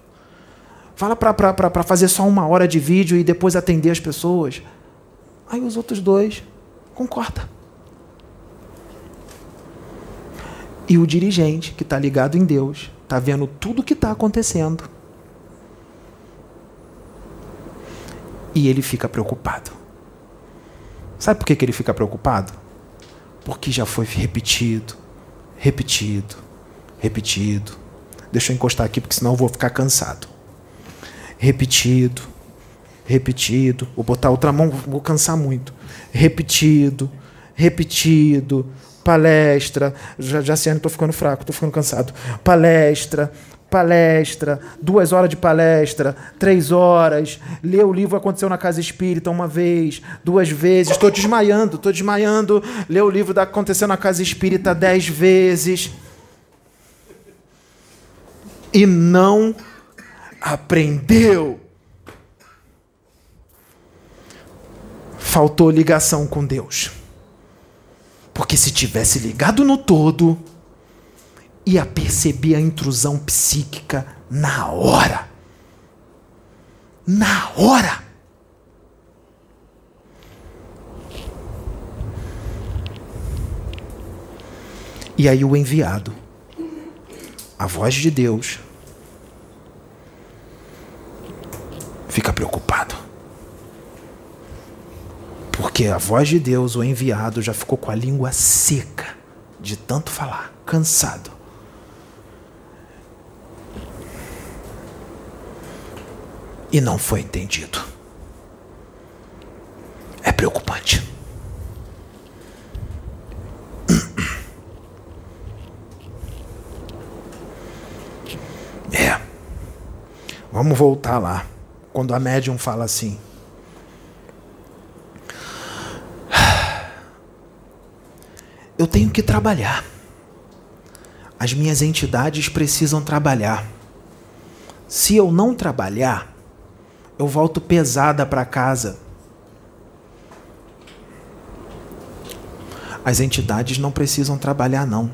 Fala para fazer só uma hora de vídeo e depois atender as pessoas. Aí os outros dois concordam. E o dirigente, que está ligado em Deus, está vendo tudo o que está acontecendo. E ele fica preocupado. Sabe por que, que ele fica preocupado? Porque já foi repetido, repetido, repetido. Deixa eu encostar aqui, porque senão eu vou ficar cansado. Repetido, repetido. Vou botar outra mão, vou cansar muito. Repetido, repetido. Palestra. Já, já sei, estou ficando fraco, estou ficando cansado. Palestra, palestra, duas horas de palestra, três horas, ler o livro Aconteceu na Casa Espírita uma vez, duas vezes, estou desmaiando, estou desmaiando, ler o livro da Aconteceu na Casa Espírita dez vezes. E não aprendeu. Faltou ligação com Deus. Porque se tivesse ligado no todo, ia perceber a intrusão psíquica na hora. Na hora. E aí o enviado, a voz de Deus, fica preocupado. Porque a voz de Deus, o enviado, já ficou com a língua seca de tanto falar, cansado. E não foi entendido. É preocupante. É. Vamos voltar lá. Quando a médium fala assim: eu tenho que trabalhar. As minhas entidades precisam trabalhar. Se eu não trabalhar, eu volto pesada para casa. As entidades não precisam trabalhar, não.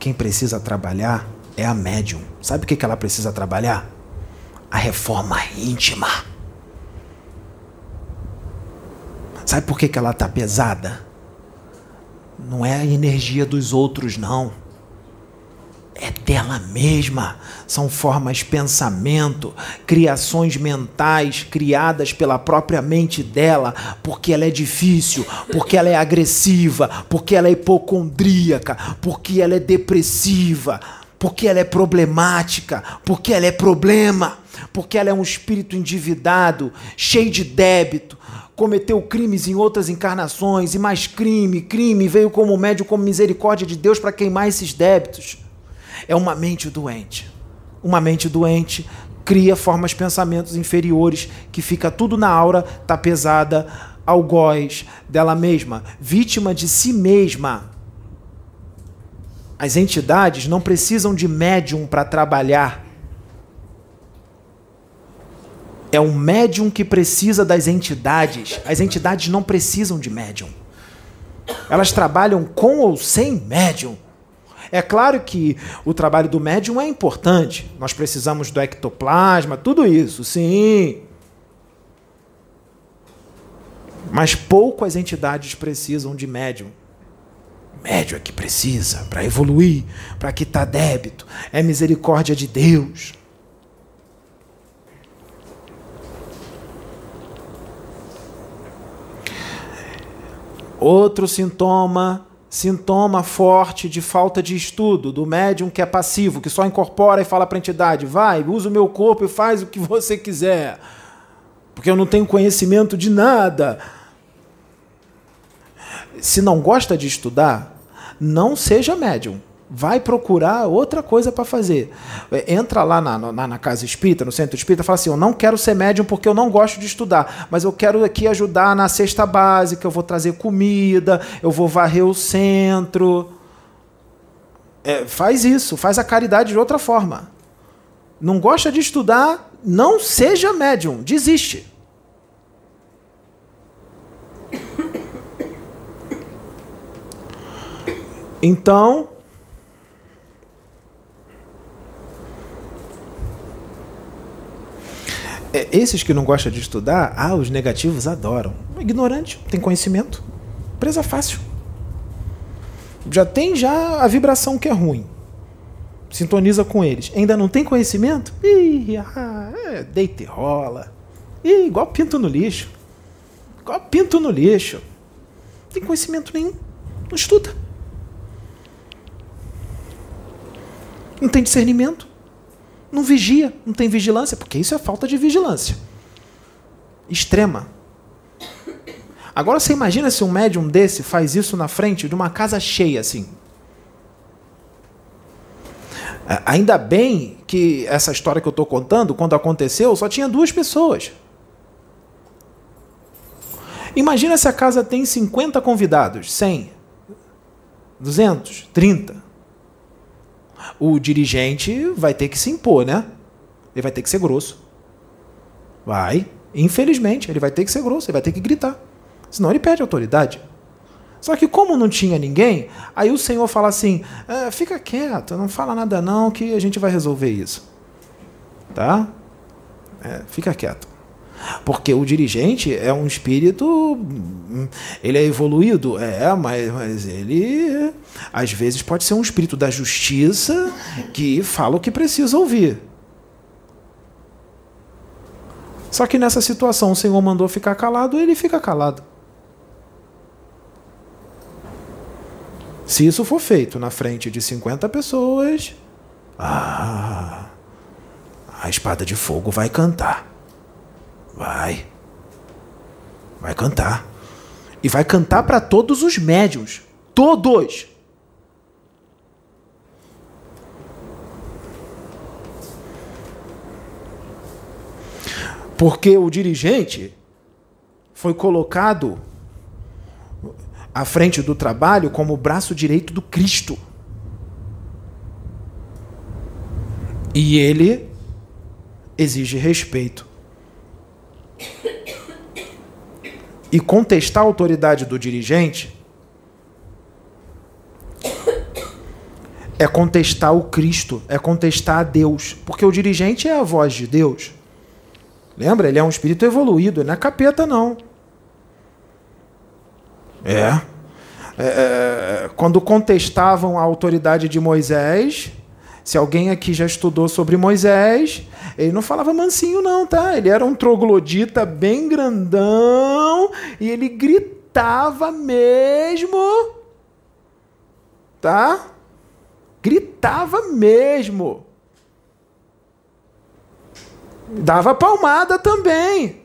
Quem precisa trabalhar é a médium. Sabe o que ela precisa trabalhar? A reforma íntima. Sabe por que ela está pesada? Não é a energia dos outros, não. É dela mesma. São formas de pensamento, criações mentais criadas pela própria mente dela, porque ela é difícil, porque ela é agressiva, porque ela é hipocondríaca, porque ela é depressiva, porque ela é problemática, porque ela é problema. porque ela é um espírito endividado, cheio de débito, cometeu crimes em outras encarnações, e mais crime, crime, veio como médio, como misericórdia de Deus para queimar esses débitos. É uma mente doente. Uma mente doente cria formas, pensamentos inferiores, que fica tudo na aura, tá pesada, algoz dela mesma, vítima de si mesma. As entidades não precisam de médium para trabalhar. É o médium que precisa das entidades. As entidades não precisam de médium. Elas trabalham com ou sem médium. É claro que o trabalho do médium é importante. Nós precisamos do ectoplasma, tudo isso, sim. Mas pouco as entidades precisam de médium. Médium é que precisa para evoluir, para quitar débito. É misericórdia de Deus. Outro sintoma, sintoma forte de falta de estudo do médium que é passivo, que só incorpora e fala para a entidade: vai, usa o meu corpo e faz o que você quiser, porque eu não tenho conhecimento de nada. Se não gosta de estudar, não seja médium. Vai procurar outra coisa para fazer. É, entra lá na, na, na, casa espírita, no centro espírita, fala assim: Eu não quero ser médium porque eu não gosto de estudar, mas eu quero aqui ajudar na cesta básica, eu vou trazer comida, eu vou varrer o centro. É, faz isso, faz a caridade de outra forma. Não gosta de estudar, não seja médium, desiste. Então, é, esses que não gostam de estudar, ah, os negativos adoram. Ignorante, tem conhecimento, presa fácil. Já tem já a vibração que é ruim. Sintoniza com eles. Ainda não tem conhecimento? Ih, ah, é, deita e rola. Ih, igual pinto no lixo. Igual pinto no lixo. Não tem conhecimento nenhum. Não estuda. não tem discernimento, não vigia, não tem vigilância, porque isso é falta de vigilância extrema. Agora você imagina se um médium desse faz isso na frente de uma casa cheia assim. Ainda bem que essa história que eu estou contando, quando aconteceu, só tinha duas pessoas. Imagina se a casa tem 50 convidados, 100, 200, 30 o dirigente vai ter que se impor, né? Ele vai ter que ser grosso. Vai. Infelizmente, ele vai ter que ser grosso, ele vai ter que gritar. Senão ele perde autoridade. Só que como não tinha ninguém, aí o Senhor fala assim: ah, fica quieto, não fala nada não, que a gente vai resolver isso. Tá? É, fica quieto. Porque o dirigente é um espírito, ele é evoluído, é, mas, mas ele às vezes pode ser um espírito da justiça que fala o que precisa ouvir. Só que nessa situação o Senhor mandou ficar calado, ele fica calado. Se isso for feito na frente de 50 pessoas, ah, a espada de fogo vai cantar. Vai. Vai cantar. E vai cantar para todos os médios. Todos. Porque o dirigente foi colocado à frente do trabalho como o braço direito do Cristo. E ele exige respeito. E contestar a autoridade do dirigente é contestar o Cristo, é contestar a Deus, porque o dirigente é a voz de Deus. Lembra? Ele é um espírito evoluído, não é capeta, não. É. é, é quando contestavam a autoridade de Moisés, se alguém aqui já estudou sobre Moisés, ele não falava mansinho, não, tá? Ele era um troglodita bem grandão e ele gritava mesmo. Tá? Gritava mesmo. Dava palmada também.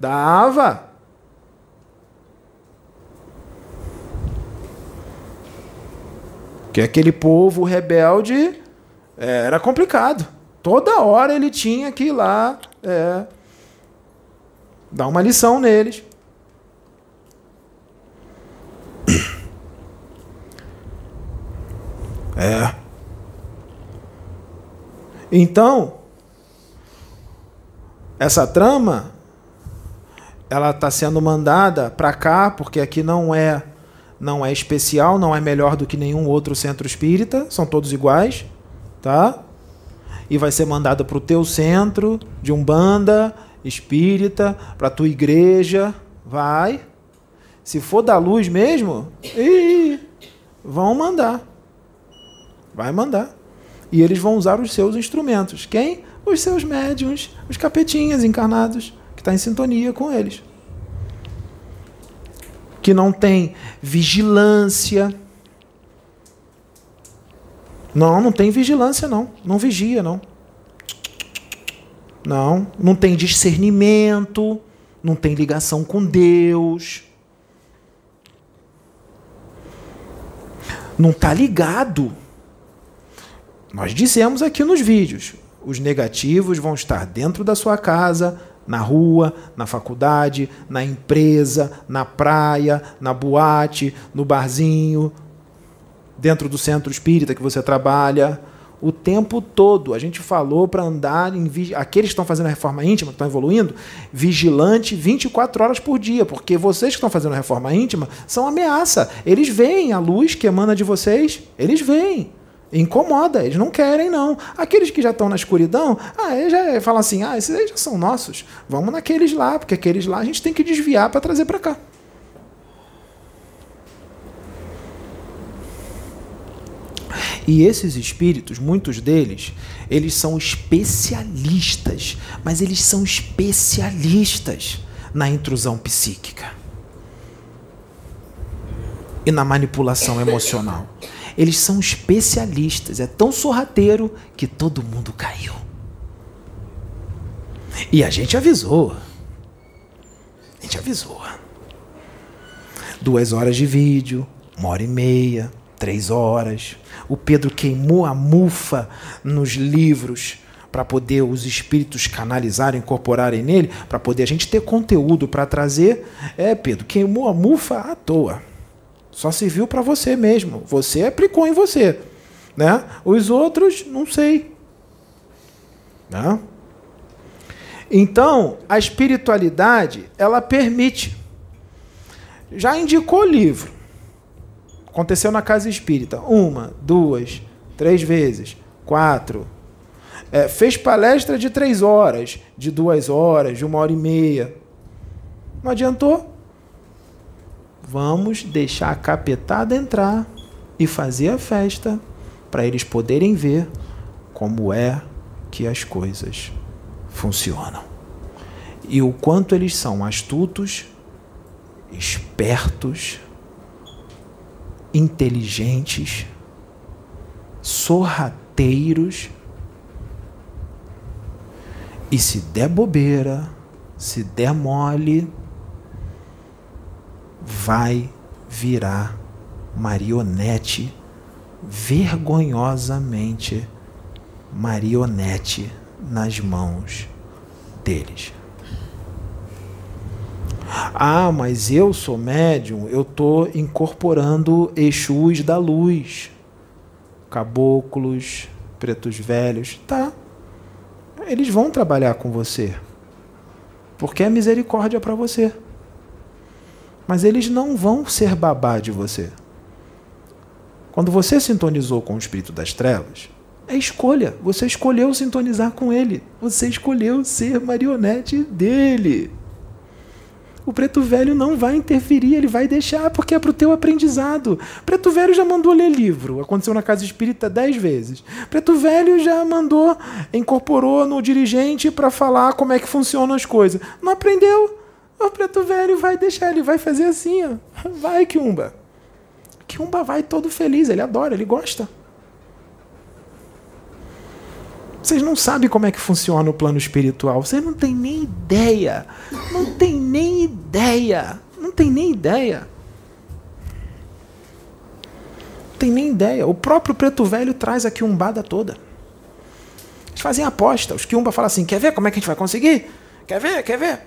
Dava. Que aquele povo rebelde é, era complicado. Toda hora ele tinha que ir lá é, dar uma lição neles. É. Então, essa trama ela está sendo mandada para cá porque aqui não é não é especial, não é melhor do que nenhum outro centro espírita, são todos iguais, tá? E vai ser mandada para o teu centro de umbanda espírita, para tua igreja, vai. Se for da luz mesmo, vão mandar. Vai mandar. E eles vão usar os seus instrumentos. Quem? Os seus médiums, os capetinhas encarnados, que está em sintonia com eles. Que não tem vigilância. Não, não tem vigilância, não. Não vigia, não. Não, não tem discernimento, não tem ligação com Deus. Não está ligado nós dissemos aqui nos vídeos: os negativos vão estar dentro da sua casa, na rua, na faculdade, na empresa, na praia, na boate, no barzinho, dentro do centro espírita que você trabalha. O tempo todo. A gente falou para andar em. Aqueles que estão fazendo a reforma íntima, que estão evoluindo, vigilante 24 horas por dia, porque vocês que estão fazendo a reforma íntima são ameaça. Eles veem a luz que emana de vocês, eles veem. Incomoda, eles não querem, não. Aqueles que já estão na escuridão, ah, eles já falam assim: ah, esses aí já são nossos. Vamos naqueles lá, porque aqueles lá a gente tem que desviar para trazer para cá. E esses espíritos, muitos deles, eles são especialistas, mas eles são especialistas na intrusão psíquica e na manipulação emocional. Eles são especialistas. É tão sorrateiro que todo mundo caiu. E a gente avisou. A gente avisou. Duas horas de vídeo, uma hora e meia, três horas. O Pedro queimou a mufa nos livros para poder os espíritos canalizarem, incorporarem nele, para poder a gente ter conteúdo para trazer. É, Pedro, queimou a mufa à toa. Só serviu para você mesmo. Você aplicou em você. Né? Os outros, não sei. Né? Então, a espiritualidade, ela permite. Já indicou livro. Aconteceu na casa espírita. Uma, duas, três vezes, quatro. É, fez palestra de três horas, de duas horas, de uma hora e meia. Não adiantou. Vamos deixar a capetada entrar e fazer a festa para eles poderem ver como é que as coisas funcionam. E o quanto eles são astutos, espertos, inteligentes, sorrateiros. E se der bobeira, se der mole, vai virar marionete, vergonhosamente marionete nas mãos deles. Ah, mas eu sou médium, eu estou incorporando Exus da luz, caboclos, pretos velhos. Tá. Eles vão trabalhar com você, porque é misericórdia para você. Mas eles não vão ser babá de você. Quando você sintonizou com o espírito das trevas, é escolha. Você escolheu sintonizar com ele. Você escolheu ser marionete dele. O preto velho não vai interferir, ele vai deixar, porque é para o teu aprendizado. Preto velho já mandou ler livro, aconteceu na casa espírita dez vezes. Preto velho já mandou, incorporou no dirigente para falar como é que funcionam as coisas. Não aprendeu. O preto velho vai deixar, ele vai fazer assim, ó. Vai, Kiumba. Kiumba vai todo feliz, ele adora, ele gosta. Vocês não sabem como é que funciona o plano espiritual. Vocês não têm nem ideia. Não tem nem ideia. Não tem nem ideia. Não tem nem ideia. O próprio Preto Velho traz aqui um bada toda. Eles fazem aposta. Os Kiumba falam assim: quer ver como é que a gente vai conseguir? Quer ver? Quer ver?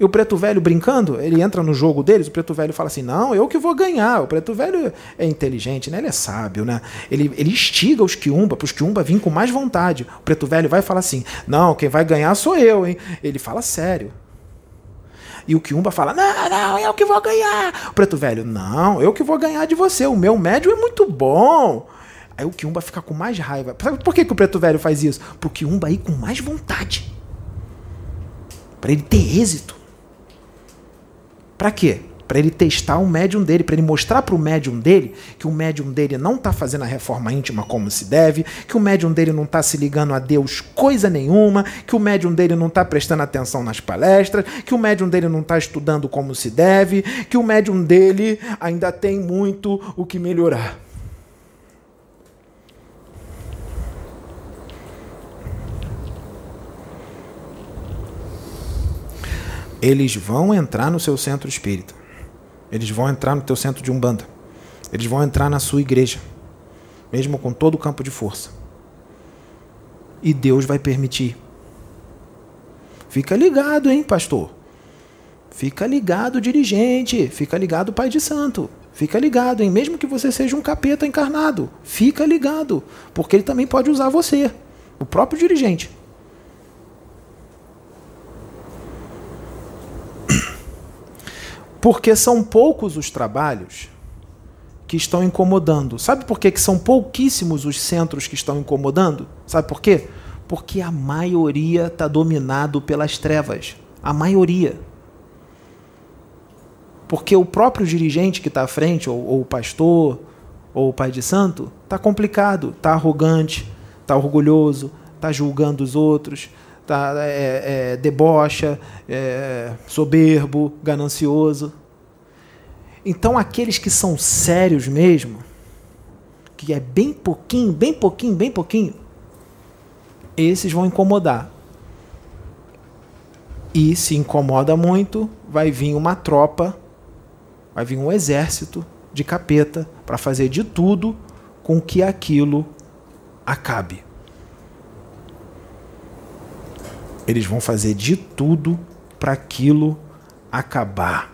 E o preto velho brincando, ele entra no jogo deles, o preto velho fala assim: não, eu que vou ganhar. O preto velho é inteligente, né? ele é sábio, né? Ele, ele instiga os quiumba, para os quiumba virem com mais vontade. O preto velho vai falar assim: não, quem vai ganhar sou eu, hein? Ele fala sério. E o quiumba fala: não, não, eu que vou ganhar. O preto velho: não, eu que vou ganhar de você, o meu médio é muito bom. Aí o quiumba fica com mais raiva. Sabe por que, que o preto velho faz isso? Para o quiumba ir com mais vontade. Para ele ter êxito. Para quê? Para ele testar o médium dele, para ele mostrar para o médium dele que o médium dele não está fazendo a reforma íntima como se deve, que o médium dele não está se ligando a Deus coisa nenhuma, que o médium dele não está prestando atenção nas palestras, que o médium dele não está estudando como se deve, que o médium dele ainda tem muito o que melhorar. Eles vão entrar no seu centro espírita. Eles vão entrar no teu centro de umbanda. Eles vão entrar na sua igreja, mesmo com todo o campo de força. E Deus vai permitir. Fica ligado, hein, pastor? Fica ligado, dirigente. Fica ligado, pai de santo. Fica ligado, hein? Mesmo que você seja um capeta encarnado, fica ligado, porque ele também pode usar você, o próprio dirigente. Porque são poucos os trabalhos que estão incomodando. Sabe por que, que são pouquíssimos os centros que estão incomodando? Sabe por quê? Porque a maioria está dominado pelas trevas. A maioria. Porque o próprio dirigente que está à frente, ou, ou, o pastor, ou o pai de santo, está complicado, está arrogante, está orgulhoso, está julgando os outros, tá, é, é, debocha, é, soberbo, ganancioso. Então aqueles que são sérios mesmo, que é bem pouquinho, bem pouquinho, bem pouquinho, esses vão incomodar. E se incomoda muito, vai vir uma tropa, vai vir um exército de capeta para fazer de tudo com que aquilo acabe. Eles vão fazer de tudo para aquilo acabar.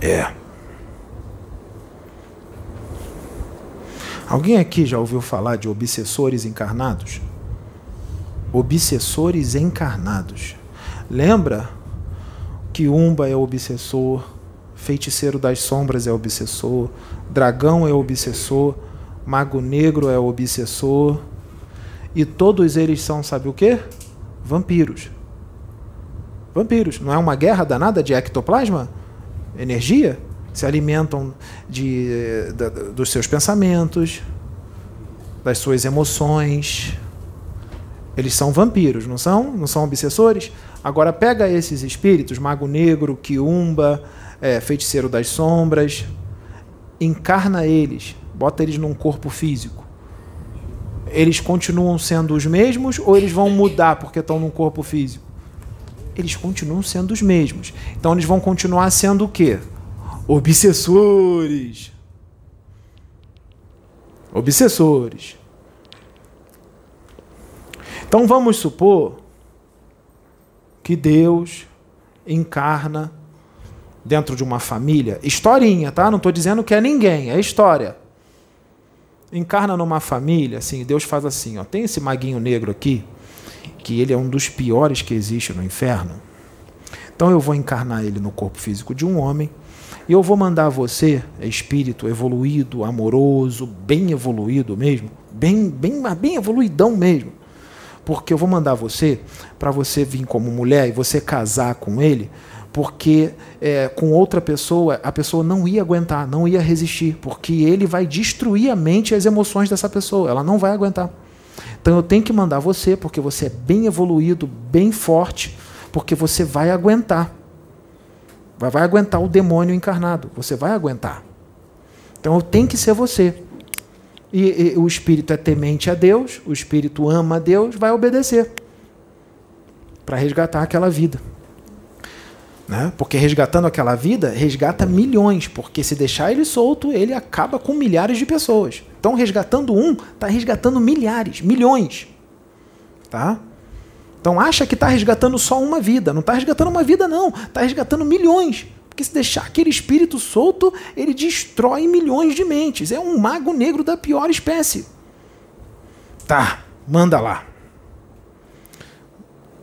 É. Alguém aqui já ouviu falar de obsessores encarnados? Obsessores encarnados. Lembra que Umba é obsessor, feiticeiro das sombras é obsessor, dragão é obsessor, Mago Negro é o obsessor. E todos eles são, sabe o quê? Vampiros. Vampiros. Não é uma guerra danada de ectoplasma? Energia? Se alimentam de, dos seus pensamentos, das suas emoções. Eles são vampiros, não são? Não são obsessores? Agora pega esses espíritos, Mago Negro, Quiumba, é, Feiticeiro das Sombras, encarna eles bota eles num corpo físico, eles continuam sendo os mesmos ou eles vão mudar porque estão num corpo físico? Eles continuam sendo os mesmos. Então eles vão continuar sendo o quê? Obsessores. Obsessores. Então vamos supor que Deus encarna dentro de uma família. Historinha, tá? Não estou dizendo que é ninguém, é história encarna numa família, assim, Deus faz assim, ó, tem esse maguinho negro aqui, que ele é um dos piores que existe no inferno. Então eu vou encarnar ele no corpo físico de um homem, e eu vou mandar você, espírito evoluído, amoroso, bem evoluído mesmo, bem, bem, bem evoluidão mesmo. Porque eu vou mandar você para você vir como mulher e você casar com ele porque é, com outra pessoa a pessoa não ia aguentar, não ia resistir, porque ele vai destruir a mente e as emoções dessa pessoa, ela não vai aguentar. Então eu tenho que mandar você, porque você é bem evoluído, bem forte, porque você vai aguentar. Vai, vai aguentar o demônio encarnado, você vai aguentar. Então Então tem que ser você. E, e, o espírito é temente a Deus, o espírito ama a Deus, vai obedecer para resgatar aquela vida. Né? Porque resgatando aquela vida, resgata milhões, porque se deixar ele solto, ele acaba com milhares de pessoas. Então, resgatando um, está resgatando milhares, milhões. Tá? Então, acha que está resgatando só uma vida. Não está resgatando uma vida, não. Está resgatando milhões. Porque se deixar aquele espírito solto, ele destrói milhões de mentes. É um mago negro da pior espécie. Tá, manda lá.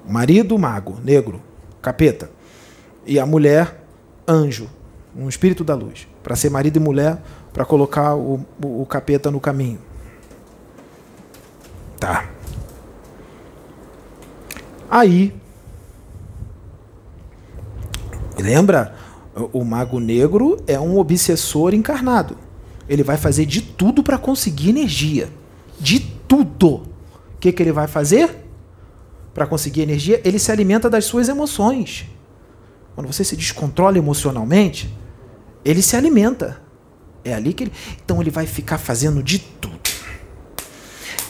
Marido, mago, negro, capeta e a mulher anjo, um espírito da luz, para ser marido e mulher, para colocar o, o, o, capeta no caminho. Tá. Aí, lembra? O mago negro é um obsessor encarnado. Ele vai fazer de tudo para conseguir energia. De tudo. O que, que ele vai fazer? Para conseguir energia, ele se alimenta das suas emoções. Quando você se descontrola emocionalmente, ele se alimenta. É ali que ele. Então ele vai ficar fazendo de tudo.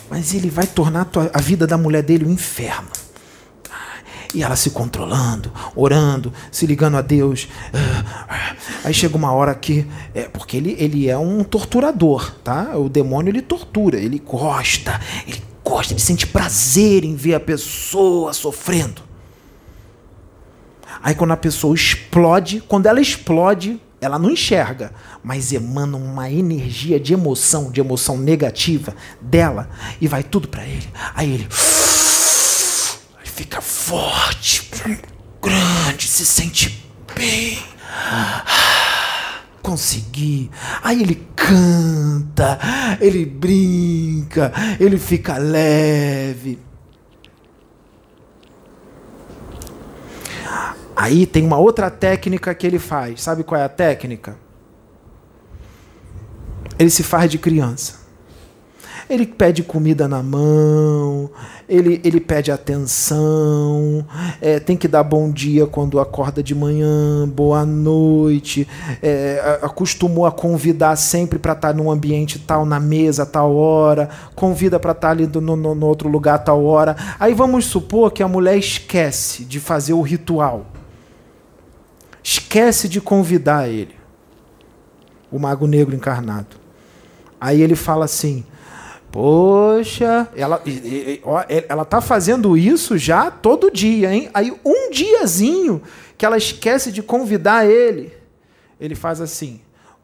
Mas ele vai tornar a vida da mulher dele um inferno. E ela se controlando, orando, se ligando a Deus. Aí chega uma hora que. É, porque ele, ele é um torturador, tá? O demônio ele tortura, ele gosta, ele gosta, ele sente prazer em ver a pessoa sofrendo. Aí quando a pessoa explode, quando ela explode, ela não enxerga, mas emana uma energia de emoção, de emoção negativa dela e vai tudo para ele. Aí ele fica forte, grande, se sente bem. Consegui. Aí ele canta, ele brinca, ele fica leve. Aí tem uma outra técnica que ele faz. Sabe qual é a técnica? Ele se faz de criança. Ele pede comida na mão, ele, ele pede atenção, é, tem que dar bom dia quando acorda de manhã, boa noite, é, acostumou a convidar sempre para estar tá num ambiente tal, na mesa, tal hora, convida para estar tá ali no, no, no outro lugar, tal hora. Aí vamos supor que a mulher esquece de fazer o ritual esquece de convidar ele, o mago negro encarnado. Aí ele fala assim: Poxa, ela, ela tá fazendo isso já todo dia, hein? Aí um diazinho que ela esquece de convidar ele, ele faz assim: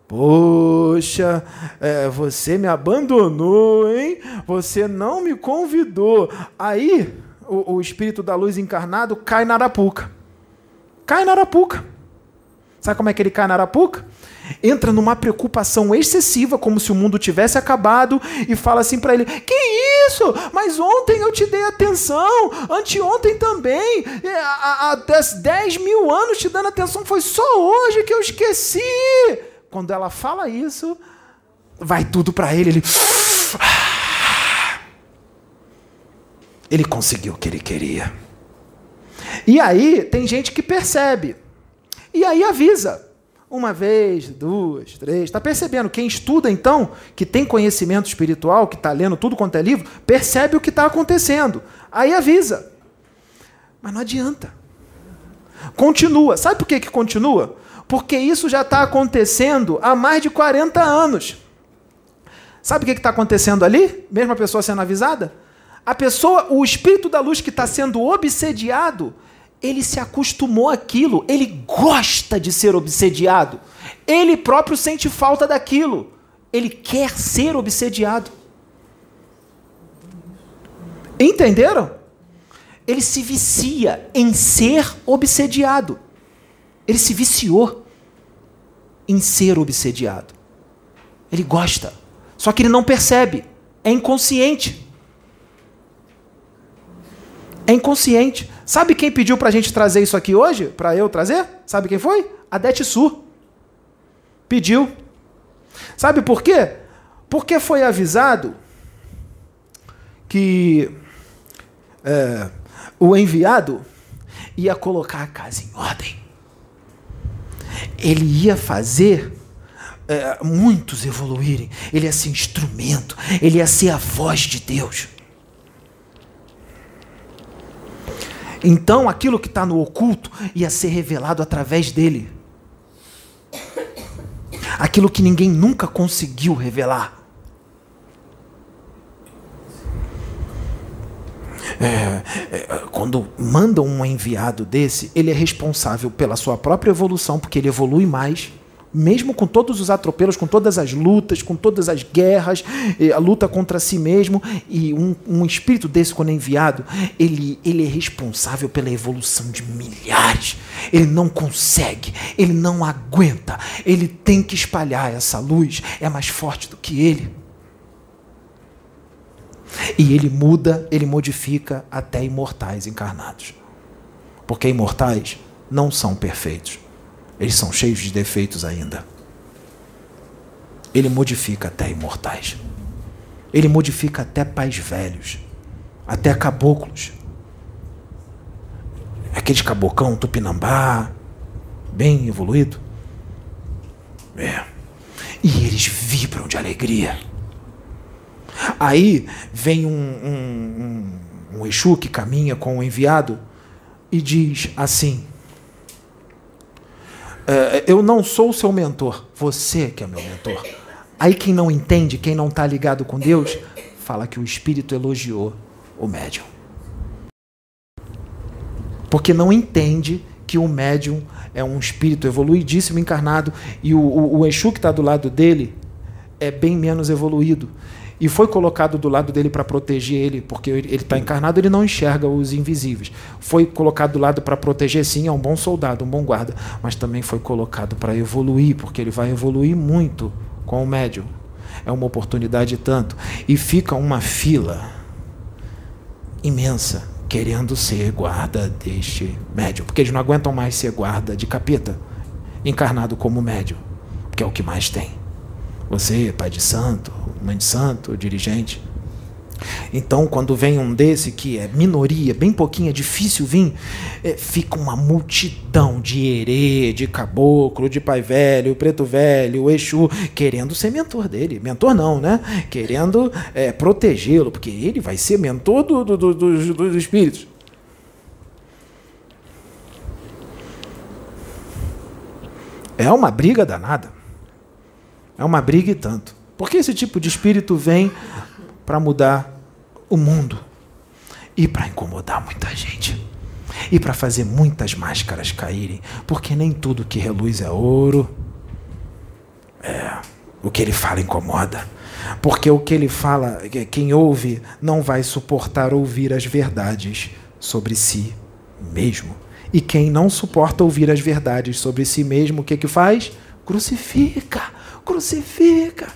Poxa, é, você me abandonou, hein? Você não me convidou. Aí o, o espírito da luz encarnado cai na arapuca. Cai na arapuca. Sabe como é que ele cai na arapuca? Entra numa preocupação excessiva, como se o mundo tivesse acabado, e fala assim para ele: Que isso? Mas ontem eu te dei atenção, anteontem também, há 10 mil anos te dando atenção, foi só hoje que eu esqueci. Quando ela fala isso, vai tudo para ele, ele. Ele conseguiu o que ele queria. E aí, tem gente que percebe. E aí avisa. Uma vez, duas, três. Está percebendo? Quem estuda, então, que tem conhecimento espiritual, que está lendo tudo quanto é livro, percebe o que está acontecendo. Aí avisa. Mas não adianta. Continua. Sabe por que, que continua? Porque isso já está acontecendo há mais de 40 anos. Sabe o que está acontecendo ali? Mesmo a pessoa sendo avisada? A pessoa, o espírito da luz que está sendo obsediado, ele se acostumou àquilo, ele gosta de ser obsediado. Ele próprio sente falta daquilo. Ele quer ser obsediado. Entenderam? Ele se vicia em ser obsediado. Ele se viciou em ser obsediado. Ele gosta. Só que ele não percebe. É inconsciente. É inconsciente. Sabe quem pediu para a gente trazer isso aqui hoje? Para eu trazer? Sabe quem foi? A Sur. Pediu. Sabe por quê? Porque foi avisado que é, o enviado ia colocar a casa em ordem. Ele ia fazer é, muitos evoluírem. Ele ia ser instrumento, ele ia ser a voz de Deus. Então aquilo que está no oculto ia ser revelado através dele. Aquilo que ninguém nunca conseguiu revelar. É, é, quando manda um enviado desse, ele é responsável pela sua própria evolução, porque ele evolui mais mesmo com todos os atropelos, com todas as lutas, com todas as guerras, a luta contra si mesmo, e um, um espírito desse, quando é enviado, ele, ele é responsável pela evolução de milhares. Ele não consegue, ele não aguenta, ele tem que espalhar essa luz, é mais forte do que ele. E ele muda, ele modifica até imortais encarnados. Porque imortais não são perfeitos eles são cheios de defeitos ainda. Ele modifica até imortais. Ele modifica até pais velhos, até caboclos. Aqueles cabocão tupinambá, bem evoluído. É. E eles vibram de alegria. Aí vem um, um, um, um Exu que caminha com o enviado e diz assim: eu não sou o seu mentor, você que é meu mentor. Aí quem não entende, quem não está ligado com Deus, fala que o Espírito elogiou o médium. Porque não entende que o médium é um espírito evoluidíssimo encarnado e o, o, o Exu que está do lado dele é bem menos evoluído e foi colocado do lado dele para proteger ele, porque ele está encarnado, ele não enxerga os invisíveis. Foi colocado do lado para proteger, sim, é um bom soldado, um bom guarda, mas também foi colocado para evoluir, porque ele vai evoluir muito com o médium. É uma oportunidade tanto. E fica uma fila imensa querendo ser guarda deste médium, porque eles não aguentam mais ser guarda de capeta, encarnado como médium, que é o que mais tem. Você, pai de santo, mãe de santo, dirigente. Então, quando vem um desse que é minoria, bem pouquinho, é difícil vir, é, fica uma multidão de herê, de caboclo, de pai velho, preto velho, Exu, querendo ser mentor dele. Mentor não, né? Querendo é, protegê-lo, porque ele vai ser mentor do, do, do, dos, dos espíritos. É uma briga danada. É uma briga e tanto. Porque esse tipo de espírito vem para mudar o mundo e para incomodar muita gente e para fazer muitas máscaras caírem, porque nem tudo que reluz é ouro. É, o que ele fala incomoda. Porque o que ele fala, quem ouve não vai suportar ouvir as verdades sobre si mesmo. E quem não suporta ouvir as verdades sobre si mesmo, o que que faz? Crucifica crucifica.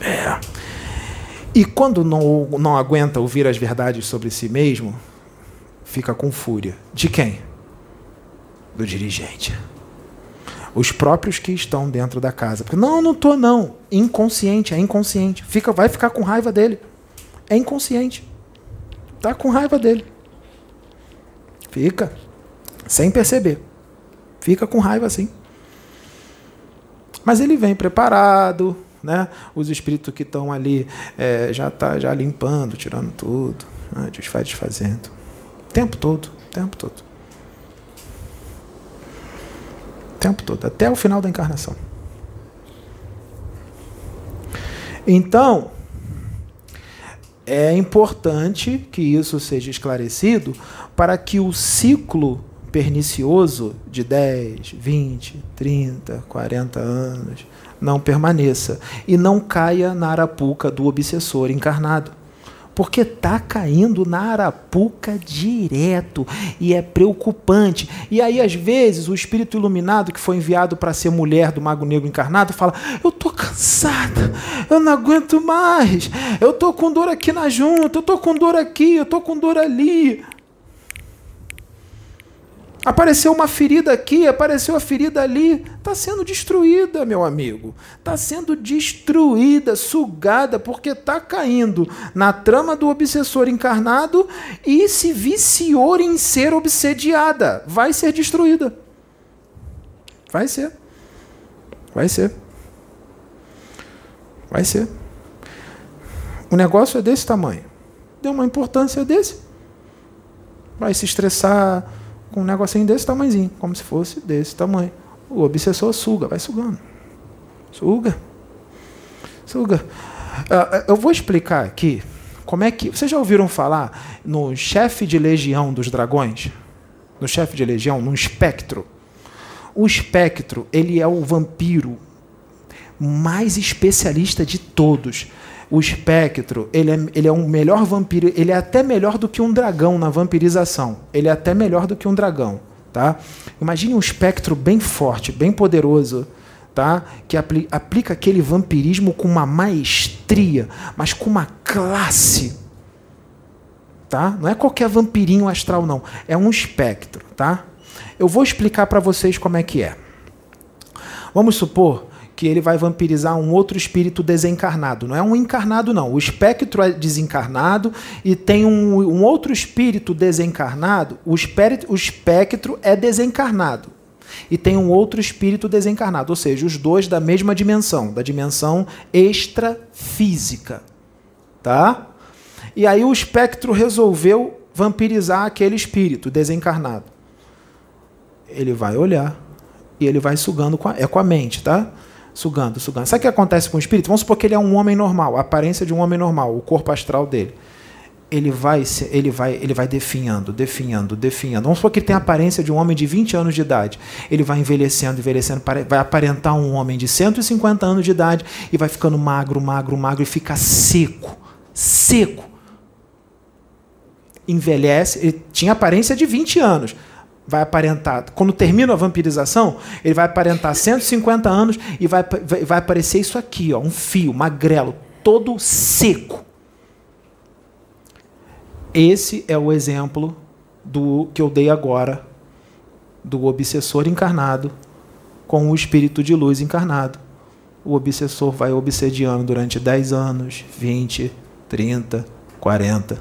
É. E quando não, não aguenta ouvir as verdades sobre si mesmo, fica com fúria. De quem? Do dirigente. Os próprios que estão dentro da casa. Porque, não, não tô não. Inconsciente, é inconsciente. Fica, vai ficar com raiva dele. É inconsciente. Tá com raiva dele. Fica sem perceber. Fica com raiva assim. Mas ele vem preparado, né? Os espíritos que estão ali é, já tá já limpando, tirando tudo, né? desfaz desfazendo. O tempo todo, o tempo todo. O tempo todo, até o final da encarnação. Então, é importante que isso seja esclarecido para que o ciclo pernicioso de 10, 20, 30, 40 anos não permaneça e não caia na arapuca do obsessor encarnado. Porque está caindo na arapuca direto e é preocupante. E aí, às vezes, o espírito iluminado que foi enviado para ser mulher do Mago Negro encarnado fala: Eu estou cansada, eu não aguento mais, eu estou com dor aqui na junta, eu estou com dor aqui, eu estou com dor ali. Apareceu uma ferida aqui, apareceu a ferida ali. Está sendo destruída, meu amigo. Está sendo destruída, sugada, porque está caindo na trama do obsessor encarnado e se viciou em ser obsediada. Vai ser destruída. Vai ser. Vai ser. Vai ser. O negócio é desse tamanho. Deu uma importância desse. Vai se estressar com um negocinho desse tamanhozinho, como se fosse desse tamanho. O obsessor suga, vai sugando. Suga. Suga. Uh, eu vou explicar aqui como é que. Vocês já ouviram falar no chefe de legião dos dragões? No chefe de legião, no espectro. O espectro, ele é o vampiro mais especialista de todos. O espectro, ele é, ele é um melhor vampiro, ele é até melhor do que um dragão na vampirização. Ele é até melhor do que um dragão, tá? Imagine um espectro bem forte, bem poderoso, tá? Que apli aplica aquele vampirismo com uma maestria, mas com uma classe, tá? Não é qualquer vampirinho astral não, é um espectro, tá? Eu vou explicar para vocês como é que é. Vamos supor que ele vai vampirizar um outro espírito desencarnado. Não é um encarnado, não. O espectro é desencarnado e tem um, um outro espírito desencarnado. O espectro, o espectro é desencarnado. E tem um outro espírito desencarnado, ou seja, os dois da mesma dimensão, da dimensão extrafísica. Tá? E aí o espectro resolveu vampirizar aquele espírito desencarnado. Ele vai olhar e ele vai sugando com a, é com a mente, tá? Sugando, sugando. Sabe o que acontece com o espírito? Vamos supor que ele é um homem normal, a aparência de um homem normal, o corpo astral dele. Ele vai, ele vai, ele vai definhando, definhando, definhando. Vamos supor que ele tem a aparência de um homem de 20 anos de idade. Ele vai envelhecendo, envelhecendo, vai aparentar um homem de 150 anos de idade e vai ficando magro, magro, magro e fica seco, seco. Envelhece, ele tinha aparência de 20 anos vai aparentar, quando termina a vampirização, ele vai aparentar 150 anos e vai, vai, vai aparecer isso aqui, ó, um fio, magrelo, todo seco. Esse é o exemplo do que eu dei agora do obsessor encarnado com o espírito de luz encarnado. O obsessor vai obsediando durante 10 anos, 20, 30, 40.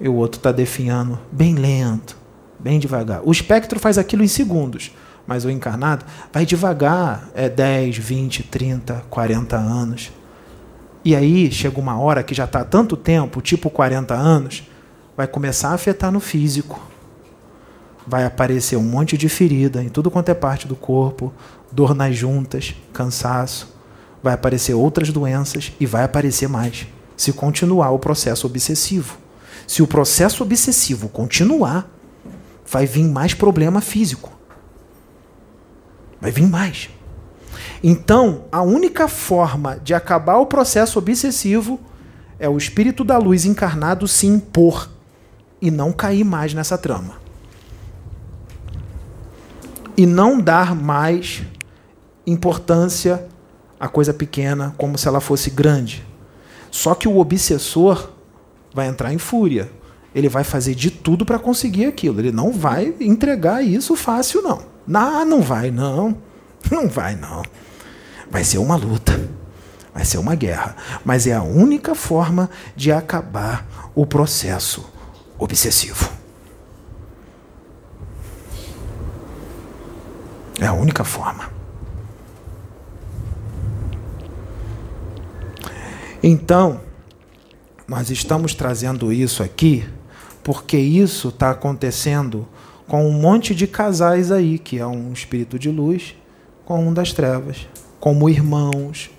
E o outro está definhando bem lento, bem devagar. O espectro faz aquilo em segundos, mas o encarnado vai devagar, é 10, 20, 30, 40 anos. E aí chega uma hora que já está tanto tempo, tipo 40 anos, vai começar a afetar no físico. Vai aparecer um monte de ferida em tudo quanto é parte do corpo, dor nas juntas, cansaço. Vai aparecer outras doenças e vai aparecer mais, se continuar o processo obsessivo. Se o processo obsessivo continuar, vai vir mais problema físico. Vai vir mais. Então, a única forma de acabar o processo obsessivo é o espírito da luz encarnado se impor e não cair mais nessa trama. E não dar mais importância à coisa pequena como se ela fosse grande. Só que o obsessor vai entrar em fúria ele vai fazer de tudo para conseguir aquilo. Ele não vai entregar isso fácil, não. Não, não vai, não. Não vai, não. Vai ser uma luta. Vai ser uma guerra. Mas é a única forma de acabar o processo obsessivo. É a única forma. Então, nós estamos trazendo isso aqui porque isso está acontecendo com um monte de casais aí, que é um espírito de luz com um das trevas, como irmãos,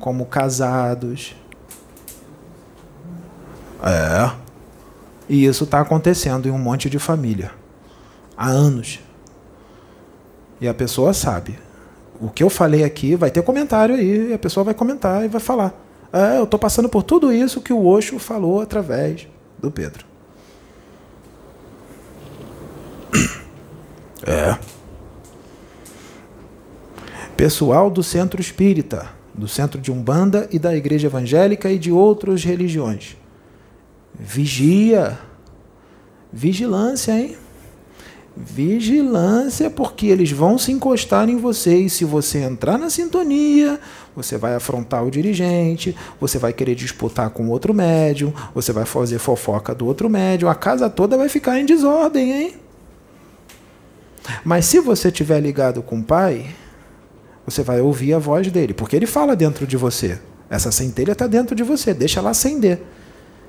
como casados. É. E isso está acontecendo em um monte de família há anos. E a pessoa sabe. O que eu falei aqui vai ter comentário aí, e a pessoa vai comentar e vai falar. É, eu estou passando por tudo isso que o Osho falou através do Pedro. É. Pessoal do centro espírita, do centro de Umbanda e da igreja evangélica e de outras religiões. Vigia. Vigilância, hein? Vigilância, porque eles vão se encostar em você e se você entrar na sintonia, você vai afrontar o dirigente, você vai querer disputar com outro médium, você vai fazer fofoca do outro médium, a casa toda vai ficar em desordem, hein? Mas se você estiver ligado com o pai, você vai ouvir a voz dele, porque ele fala dentro de você. Essa centelha está dentro de você, deixa ela acender.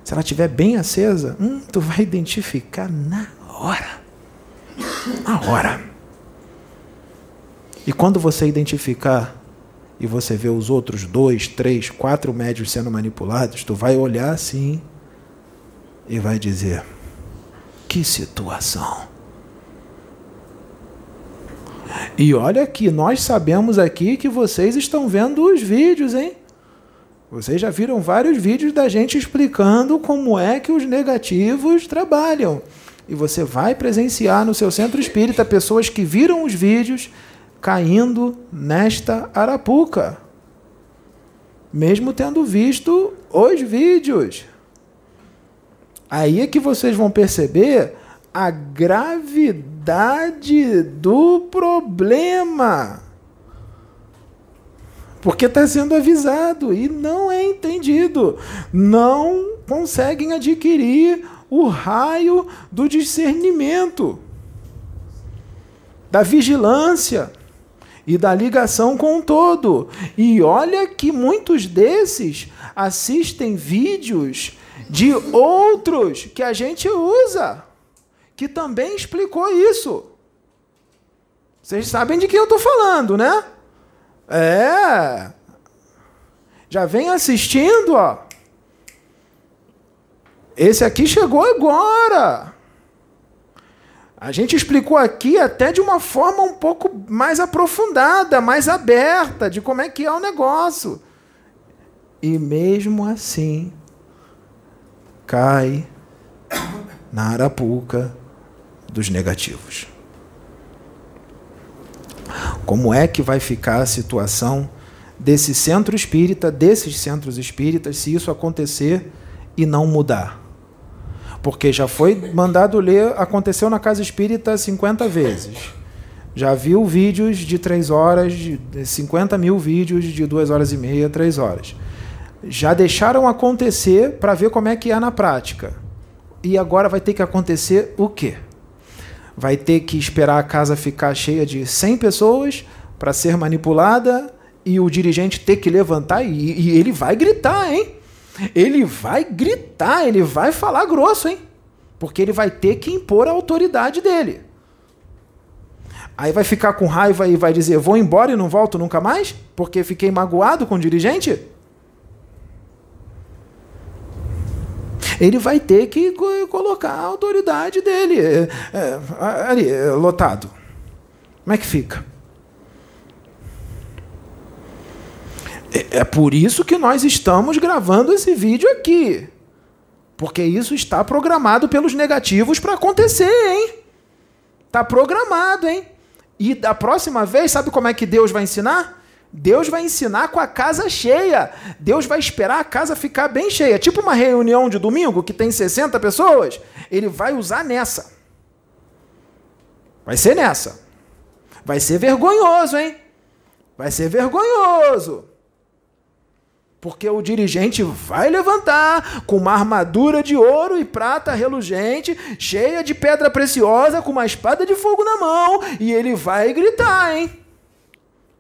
Se ela estiver bem acesa, hum, tu vai identificar na hora. Na hora. E quando você identificar e você vê os outros dois, três, quatro médios sendo manipulados, tu vai olhar assim e vai dizer: que situação. E olha que nós sabemos aqui que vocês estão vendo os vídeos, hein? Vocês já viram vários vídeos da gente explicando como é que os negativos trabalham. E você vai presenciar no seu centro espírita pessoas que viram os vídeos caindo nesta arapuca. Mesmo tendo visto os vídeos. Aí é que vocês vão perceber a gravidade do problema. Porque está sendo avisado e não é entendido. Não conseguem adquirir o raio do discernimento, da vigilância e da ligação com o todo. E olha que muitos desses assistem vídeos de outros que a gente usa, que também explicou isso. Vocês sabem de quem eu estou falando, né? É. Já vem assistindo, ó. Esse aqui chegou agora. A gente explicou aqui até de uma forma um pouco mais aprofundada, mais aberta, de como é que é o negócio. E mesmo assim, cai na arapuca dos negativos. Como é que vai ficar a situação desse centro espírita, desses centros espíritas, se isso acontecer e não mudar? Porque já foi mandado ler, aconteceu na casa espírita 50 vezes. Já viu vídeos de 3 horas, de 50 mil vídeos de 2 horas e meia, 3 horas. Já deixaram acontecer para ver como é que é na prática. E agora vai ter que acontecer o quê? Vai ter que esperar a casa ficar cheia de 100 pessoas para ser manipulada e o dirigente ter que levantar e, e, ele vai gritar, hein? Ele vai gritar, ele vai falar grosso, hein? Porque ele vai ter que impor a autoridade dele. Aí vai ficar com raiva e vai dizer: vou embora e não volto nunca mais? Porque fiquei magoado com o dirigente? Ele vai ter que colocar a autoridade dele é, é, ali, é, lotado. Como é que fica? É, é por isso que nós estamos gravando esse vídeo aqui. Porque isso está programado pelos negativos para acontecer, hein? Está programado, hein? E da próxima vez, sabe como é que Deus vai ensinar? Deus vai ensinar com a casa cheia. Deus vai esperar a casa ficar bem cheia. Tipo uma reunião de domingo que tem 60 pessoas. Ele vai usar nessa. Vai ser nessa. Vai ser vergonhoso, hein? Vai ser vergonhoso. Porque o dirigente vai levantar com uma armadura de ouro e prata relugente, cheia de pedra preciosa, com uma espada de fogo na mão, e ele vai gritar, hein?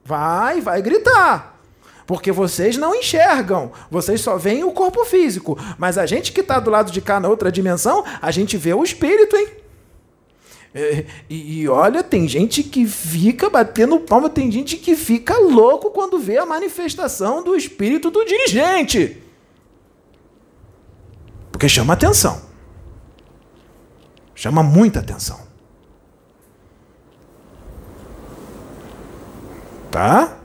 Vai, vai gritar. Porque vocês não enxergam, vocês só veem o corpo físico. Mas a gente que está do lado de cá na outra dimensão, a gente vê o espírito, hein? É, e, e, olha, tem gente que fica batendo palma, tem gente que fica louco quando vê a manifestação do espírito do dirigente. Porque chama atenção. Chama muita atenção. Tá?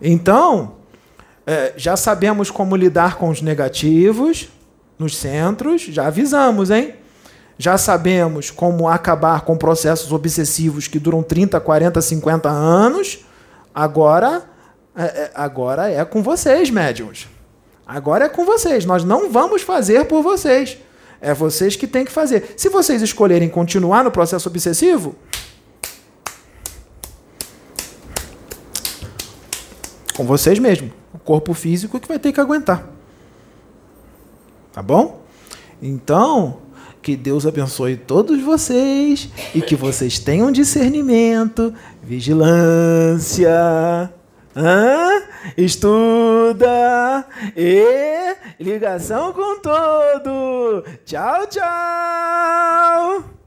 Então, é, já sabemos como lidar com os negativos nos centros, já avisamos, hein? Já sabemos como acabar com processos obsessivos que duram 30, 40, 50 anos. Agora, é, é, agora é com vocês, médiums. Agora é com vocês. Nós não vamos fazer por vocês. É vocês que têm que fazer. Se vocês escolherem continuar no processo obsessivo, com vocês mesmo, o corpo físico que vai ter que aguentar. Tá bom? Então, que Deus abençoe todos vocês e que vocês tenham discernimento, vigilância, hã? estuda e ligação com todo. Tchau, tchau.